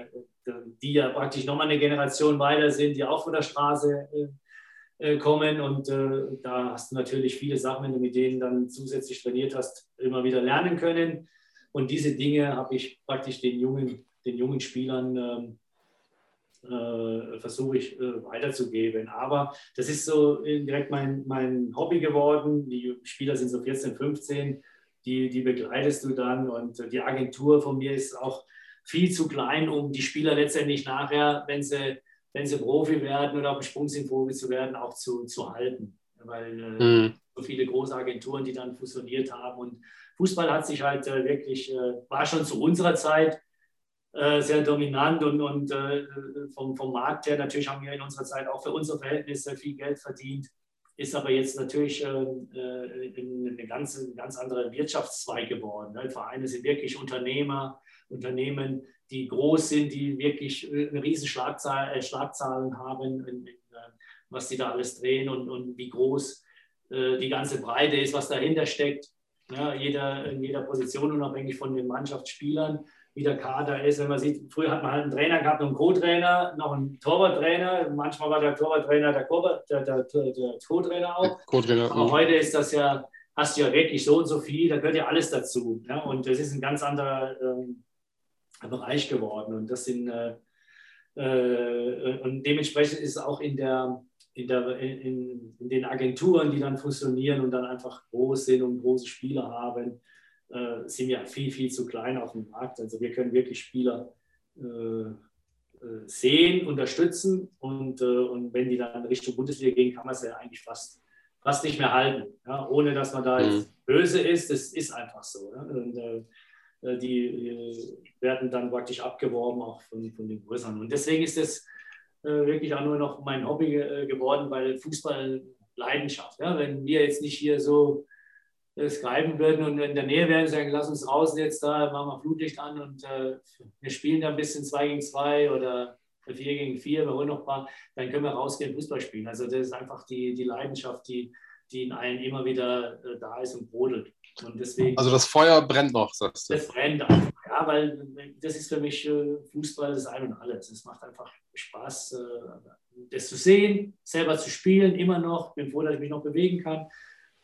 die ja praktisch nochmal eine Generation weiter sind, die auch von der Straße äh, kommen und äh, da hast du natürlich viele Sachen, wenn du mit denen dann zusätzlich trainiert hast, immer wieder lernen können und diese Dinge habe ich praktisch den jungen, den jungen Spielern ähm, äh, versuche ich äh, weiterzugeben. Aber das ist so äh, direkt mein, mein Hobby geworden. Die Spieler sind so 14, 15, die, die begleitest du dann und äh, die Agentur von mir ist auch viel zu klein, um die Spieler letztendlich nachher, wenn sie, wenn sie Profi werden oder auf dem Sprung sind, Profi zu werden, auch zu, zu halten. Weil äh, Mhm. so viele große Agenturen, die dann fusioniert haben. Und Fußball hat sich halt äh, wirklich, äh, war schon zu unserer Zeit äh, sehr dominant und, und äh, vom, vom Markt her natürlich haben wir in unserer Zeit auch für unsere Verhältnisse viel Geld verdient. Ist aber jetzt natürlich äh, äh, eine ganz, ein ganz anderer Wirtschaftszweig geworden. Ne? Vereine sind wirklich Unternehmer, Unternehmen, die groß sind, die wirklich äh, eine riesen Schlagzahl, äh, Schlagzahlen haben, in, in, äh, was die da alles drehen und, und wie groß äh, die ganze Breite ist, was dahinter steckt. Ja, jeder, in jeder Position, unabhängig von den Mannschaftsspielern. Wie der Kader ist. Wenn man sieht, früher hat man halt einen Trainer gehabt, einen Co-Trainer, noch einen Torwarttrainer. Manchmal war der Torwarttrainer der, der, der, der Co-Trainer auch. Co-Trainer. Aber heute ist das ja, hast du ja wirklich so und so viel, da gehört ja alles dazu. Ja? Und das ist ein ganz anderer ähm, Bereich geworden. Und das sind äh, äh, und dementsprechend ist auch in der in, der, in, in, den Agenturen, die dann fusionieren und dann einfach groß sind und große Spieler haben, äh, sind wir viel, viel zu klein auf dem Markt. Also wir können wirklich Spieler äh, äh, sehen, unterstützen und, äh, und wenn die dann Richtung Bundesliga gehen, kann man es ja eigentlich fast, fast nicht mehr halten. Ja? Ohne dass man da jetzt mhm. böse ist, das ist einfach so. Ja? Und, äh, äh, die werden dann praktisch abgeworben auch von, von den Größeren. Und deswegen ist es wirklich auch nur noch mein Hobby geworden, weil Fußball Leidenschaft. Ja? Wenn wir jetzt nicht hier so äh, skypen würden und in der Nähe wären, sagen, lass uns raus jetzt da, machen wir Flutlicht an und äh, wir spielen da ein bisschen 2 gegen 2 oder 4 gegen 4, wir holen noch ein paar, dann können wir rausgehen Fußball spielen. Also das ist einfach die, die Leidenschaft, die, die in allen immer wieder äh, da ist und brodelt. Und deswegen, also das Feuer brennt noch, sagst du? Das brennt einfach, ja, weil das ist für mich äh, Fußball das Ein und Alles. Es macht einfach Spaß, äh, das zu sehen, selber zu spielen, immer noch. Bin froh, dass ich mich noch bewegen kann.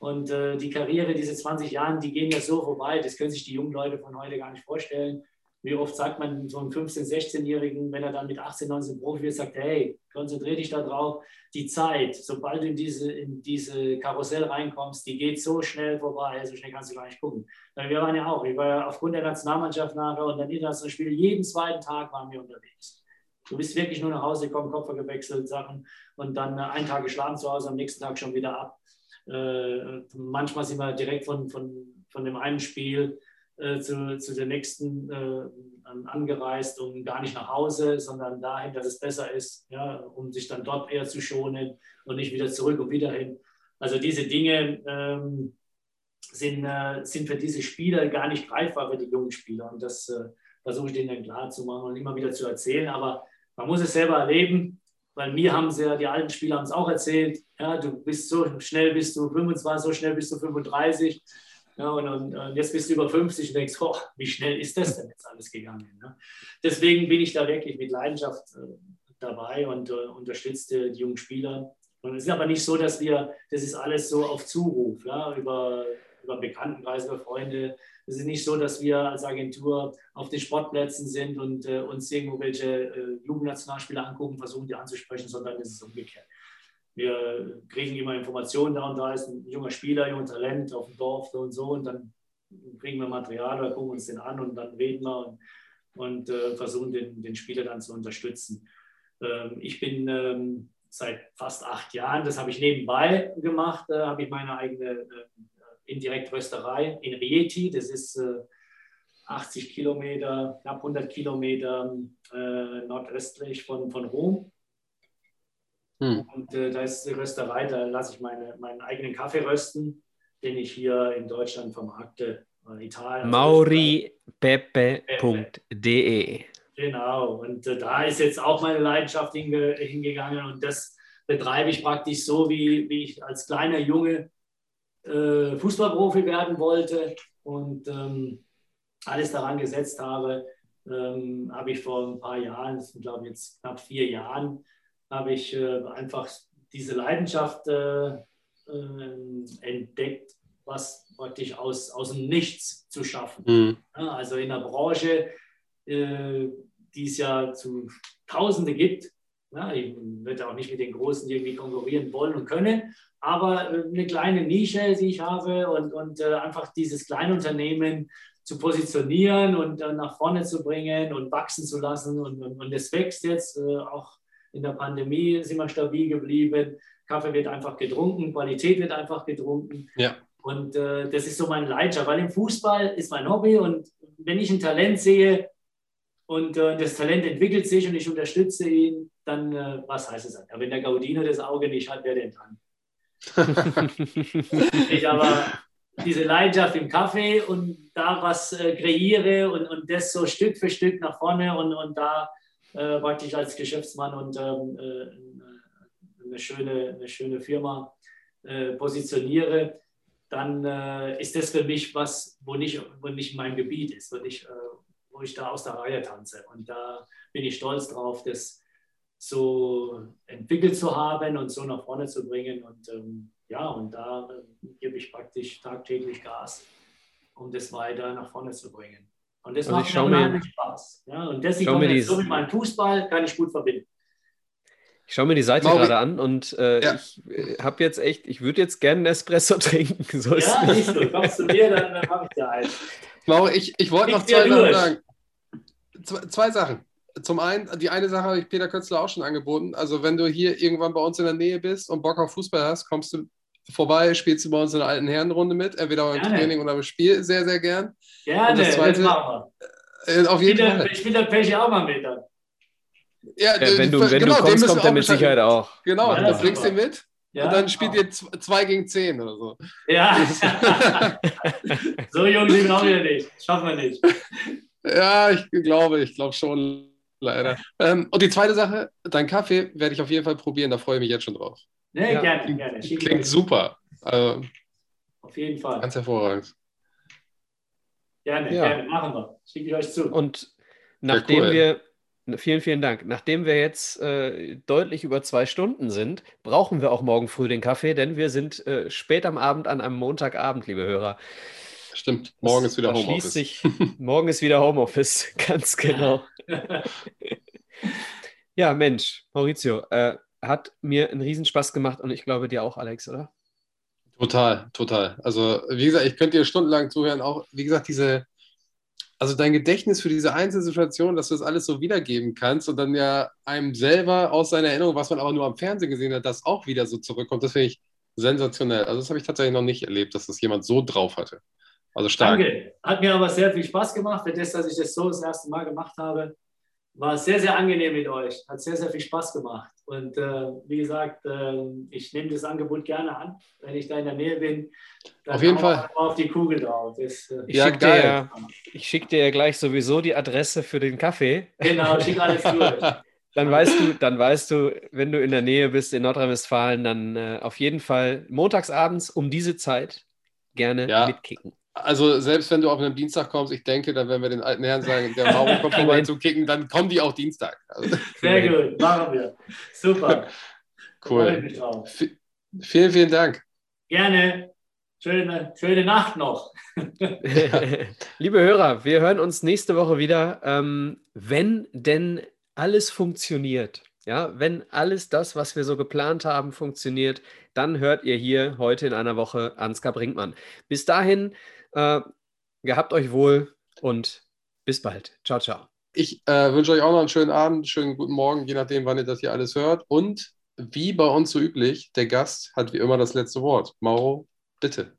Und äh, die Karriere, diese 20 Jahre, die gehen ja so vorbei, das können sich die jungen Leute von heute gar nicht vorstellen. Wie oft sagt man so einem 15-, 16-Jährigen, wenn er dann mit 18, 19 Profi wird, sagt, hey, konzentriere dich darauf. Die Zeit, sobald du in diese, in diese Karussell reinkommst, die geht so schnell vorbei, so schnell kannst du gar nicht gucken. Weil wir waren ja auch, ich war ja aufgrund der Nationalmannschaft nachher und dann internationalen Spiele, jeden zweiten Tag waren wir unterwegs. Du bist wirklich nur nach Hause gekommen, Kopf gewechselt, Sachen und dann äh, einen Tag geschlafen zu Hause, am nächsten Tag schon wieder ab. Äh, manchmal sind wir direkt von, von, von dem einen Spiel äh, zu, zu der nächsten äh, angereist und gar nicht nach Hause, sondern dahin, dass es besser ist, ja, um sich dann dort eher zu schonen und nicht wieder zurück und wieder hin. Also diese Dinge ähm, sind, äh, sind für diese Spieler gar nicht greifbar für die jungen Spieler. Und das äh, versuche ich denen dann klar zu machen und immer wieder zu erzählen. Aber man muss es selber erleben weil mir haben sie ja, die alten Spieler haben es auch erzählt, ja, du bist so schnell bist du 25, so schnell bist du 35. Ja, und, und, und jetzt bist du über 50 und denkst, oh, wie schnell ist das denn jetzt alles gegangen? Ne? Deswegen bin ich da wirklich mit Leidenschaft äh, dabei und äh, unterstütze die jungen Spieler. Und es ist aber nicht so, dass wir, das ist alles so auf Zuruf, ja, über, über Bekanntenkreise, über Freunde, es ist nicht so, dass wir als Agentur auf den Sportplätzen sind und äh, uns irgendwo welche äh, Jugendnationalspieler angucken, versuchen die anzusprechen, sondern es ist umgekehrt. Wir kriegen immer Informationen, da und da ist ein junger Spieler, junger Talent auf dem Dorf so und so und dann kriegen wir Material oder gucken uns den an und dann reden wir und, und äh, versuchen den, den Spieler dann zu unterstützen. Ähm, ich bin ähm, seit fast acht Jahren, das habe ich nebenbei gemacht, äh, habe ich meine eigene äh, indirekt Rösterei in Rieti. Das ist äh, 80 Kilometer, knapp 100 Kilometer äh, nordöstlich von, von Rom. Hm. Und äh, da ist die Rösterei, da lasse ich meine, meinen eigenen Kaffee rösten, den ich hier in Deutschland vermarkte. Äh, Italien. mauripepe.de Genau, und äh, da ist jetzt auch meine Leidenschaft hinge hingegangen und das betreibe ich praktisch so, wie, wie ich als kleiner Junge äh, Fußballprofi werden wollte und ähm, alles daran gesetzt habe, ähm, habe ich vor ein paar Jahren, das sind glaube ich jetzt knapp vier Jahren, habe ich äh, einfach diese Leidenschaft äh, äh entdeckt, was praktisch aus, aus dem Nichts zu schaffen. Mhm. Ja, also in einer Branche, äh, die es ja zu Tausende gibt, ja, ich werde auch nicht mit den Großen irgendwie konkurrieren wollen und können, aber äh, eine kleine Nische, die ich habe und, und äh, einfach dieses Kleinunternehmen zu positionieren und äh, nach vorne zu bringen und wachsen zu lassen. Und, und, und es wächst jetzt, auch in der Pandemie sind wir stabil geblieben. Kaffee wird einfach getrunken, Qualität wird einfach getrunken. Ja. Und äh, das ist so mein Leidenschaft, weil im Fußball ist mein Hobby und wenn ich ein Talent sehe und äh, das Talent entwickelt sich und ich unterstütze ihn, dann was heißt es dann? Ja, wenn der Gaudino das Auge nicht hat, wer denn (laughs) dann? ich aber diese Leidenschaft im Kaffee und da was äh, kreiere und, und das so Stück für Stück nach vorne und, und da äh, praktisch als Geschäftsmann und ähm, äh, eine, schöne, eine schöne Firma äh, positioniere, dann äh, ist das für mich was, wo nicht, wo nicht mein Gebiet ist, wo äh, wo ich da aus der Reihe tanze. Und da bin ich stolz drauf, das so entwickelt zu haben und so nach vorne zu bringen. Und ähm, ja, und da äh, gebe ich praktisch tagtäglich Gas, um das weiter nach vorne zu bringen. Und das also macht mir unheimlich Spaß. Ja, und deswegen kann ich so mit meinem Fußball kann ich gut verbinden. Ich schaue mir die Seite Mauri, gerade an und äh, ja. ich äh, habe jetzt echt, ich würde jetzt gerne einen Espresso (laughs) trinken. So ja, nicht so. Kommst du mir, dann, dann mache ich dir einen. Mauri, ich, ich wollte noch zwei Sachen sagen. Zwei, zwei, Sachen. Zum einen, die eine Sache habe ich Peter Kötzler auch schon angeboten. Also, wenn du hier irgendwann bei uns in der Nähe bist und Bock auf Fußball hast, kommst du vorbei, spielst du bei uns in der alten Herrenrunde mit, entweder beim Gerne. Training oder beim Spiel, sehr, sehr gern. Gerne, und das zweite, machen wir. Äh, auf jeden ich Fall. Ich spiele der Pech auch mal mit dann. Ja, ja, wenn du, wenn genau, du kommst, kommt er mit Sicherheit auch. Genau, ja, du bringst ihn mit ja, und dann spielt ihr 2 gegen 10 oder so. Ja. (laughs) so jung sind wir auch wieder nicht. Schaffen wir nicht. Ja, ich glaube, ich glaube schon, leider. Ähm, und die zweite Sache, dein Kaffee werde ich auf jeden Fall probieren, da freue ich mich jetzt schon drauf. Nee, ja, gerne, gerne. Klingt super. Also, auf jeden Fall. Ganz hervorragend. Gerne, ja. gerne, machen wir. Schicke ich euch zu. Und nachdem cool. wir Vielen, vielen Dank. Nachdem wir jetzt äh, deutlich über zwei Stunden sind, brauchen wir auch morgen früh den Kaffee, denn wir sind äh, spät am Abend an einem Montagabend, liebe Hörer. Stimmt, morgen ist wieder Homeoffice. Sich, morgen ist wieder Homeoffice, (laughs) ganz genau. (laughs) ja, Mensch, Maurizio, äh, hat mir einen Riesenspaß gemacht und ich glaube dir auch, Alex, oder? Total, total. Also, wie gesagt, ich könnte dir stundenlang zuhören. Auch, wie gesagt, diese, also dein Gedächtnis für diese Einzelsituation, dass du das alles so wiedergeben kannst und dann ja einem selber aus seiner Erinnerung, was man aber nur am Fernsehen gesehen hat, das auch wieder so zurückkommt, das finde ich sensationell. Also das habe ich tatsächlich noch nicht erlebt, dass das jemand so drauf hatte. Also stark. Danke. Hat mir aber sehr viel Spaß gemacht, für das, dass ich das so das erste Mal gemacht habe war sehr, sehr angenehm mit euch. Hat sehr, sehr viel Spaß gemacht. Und äh, wie gesagt, äh, ich nehme das Angebot gerne an, wenn ich da in der Nähe bin. auf jeden Fall. Auf die Kugel drauf. Das, äh, ich ja, schicke dir, schick dir ja gleich sowieso die Adresse für den Kaffee. Genau, schick alles (laughs) durch. Dann weißt du, dann weißt du, wenn du in der Nähe bist in Nordrhein-Westfalen, dann äh, auf jeden Fall montagsabends um diese Zeit gerne ja. mitkicken. Also selbst wenn du auf einem Dienstag kommst, ich denke, dann werden wir den alten Herren sagen, der Mauro (laughs) kommt vorbei zu kicken, dann kommen die auch Dienstag. Also, (laughs) Sehr gut, machen wir. Super. (laughs) Cool. Vielen, vielen Dank. Gerne. Schöne, schöne Nacht noch. Liebe Hörer, wir hören uns nächste Woche wieder, ähm, wenn denn alles funktioniert. Ja, wenn alles das, was wir so geplant haben, funktioniert, dann hört ihr hier heute in einer Woche Ansgar Brinkmann. Bis dahin, äh, gehabt euch wohl und bis bald. Ciao, ciao. Ich äh, wünsche euch auch noch einen schönen Abend, schönen guten Morgen, je nachdem, wann ihr das hier alles hört. Und wie bei uns so üblich, der Gast hat wie immer das letzte Wort. Mauro, bitte.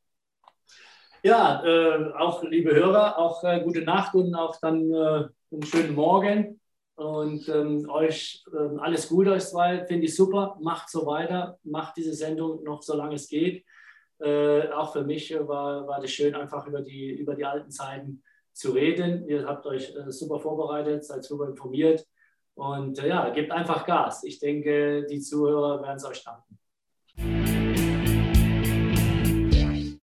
Ja, äh, auch liebe Hörer, auch äh, gute Nacht und auch dann äh, einen schönen Morgen. Und ähm, euch ähm, alles Gute euch zwei, finde ich super. Macht so weiter, macht diese Sendung noch so lange es geht. Äh, auch für mich war, war das schön, einfach über die, über die alten Zeiten zu reden. Ihr habt euch äh, super vorbereitet, seid super informiert und äh, ja, gebt einfach Gas. Ich denke, die Zuhörer werden es euch danken.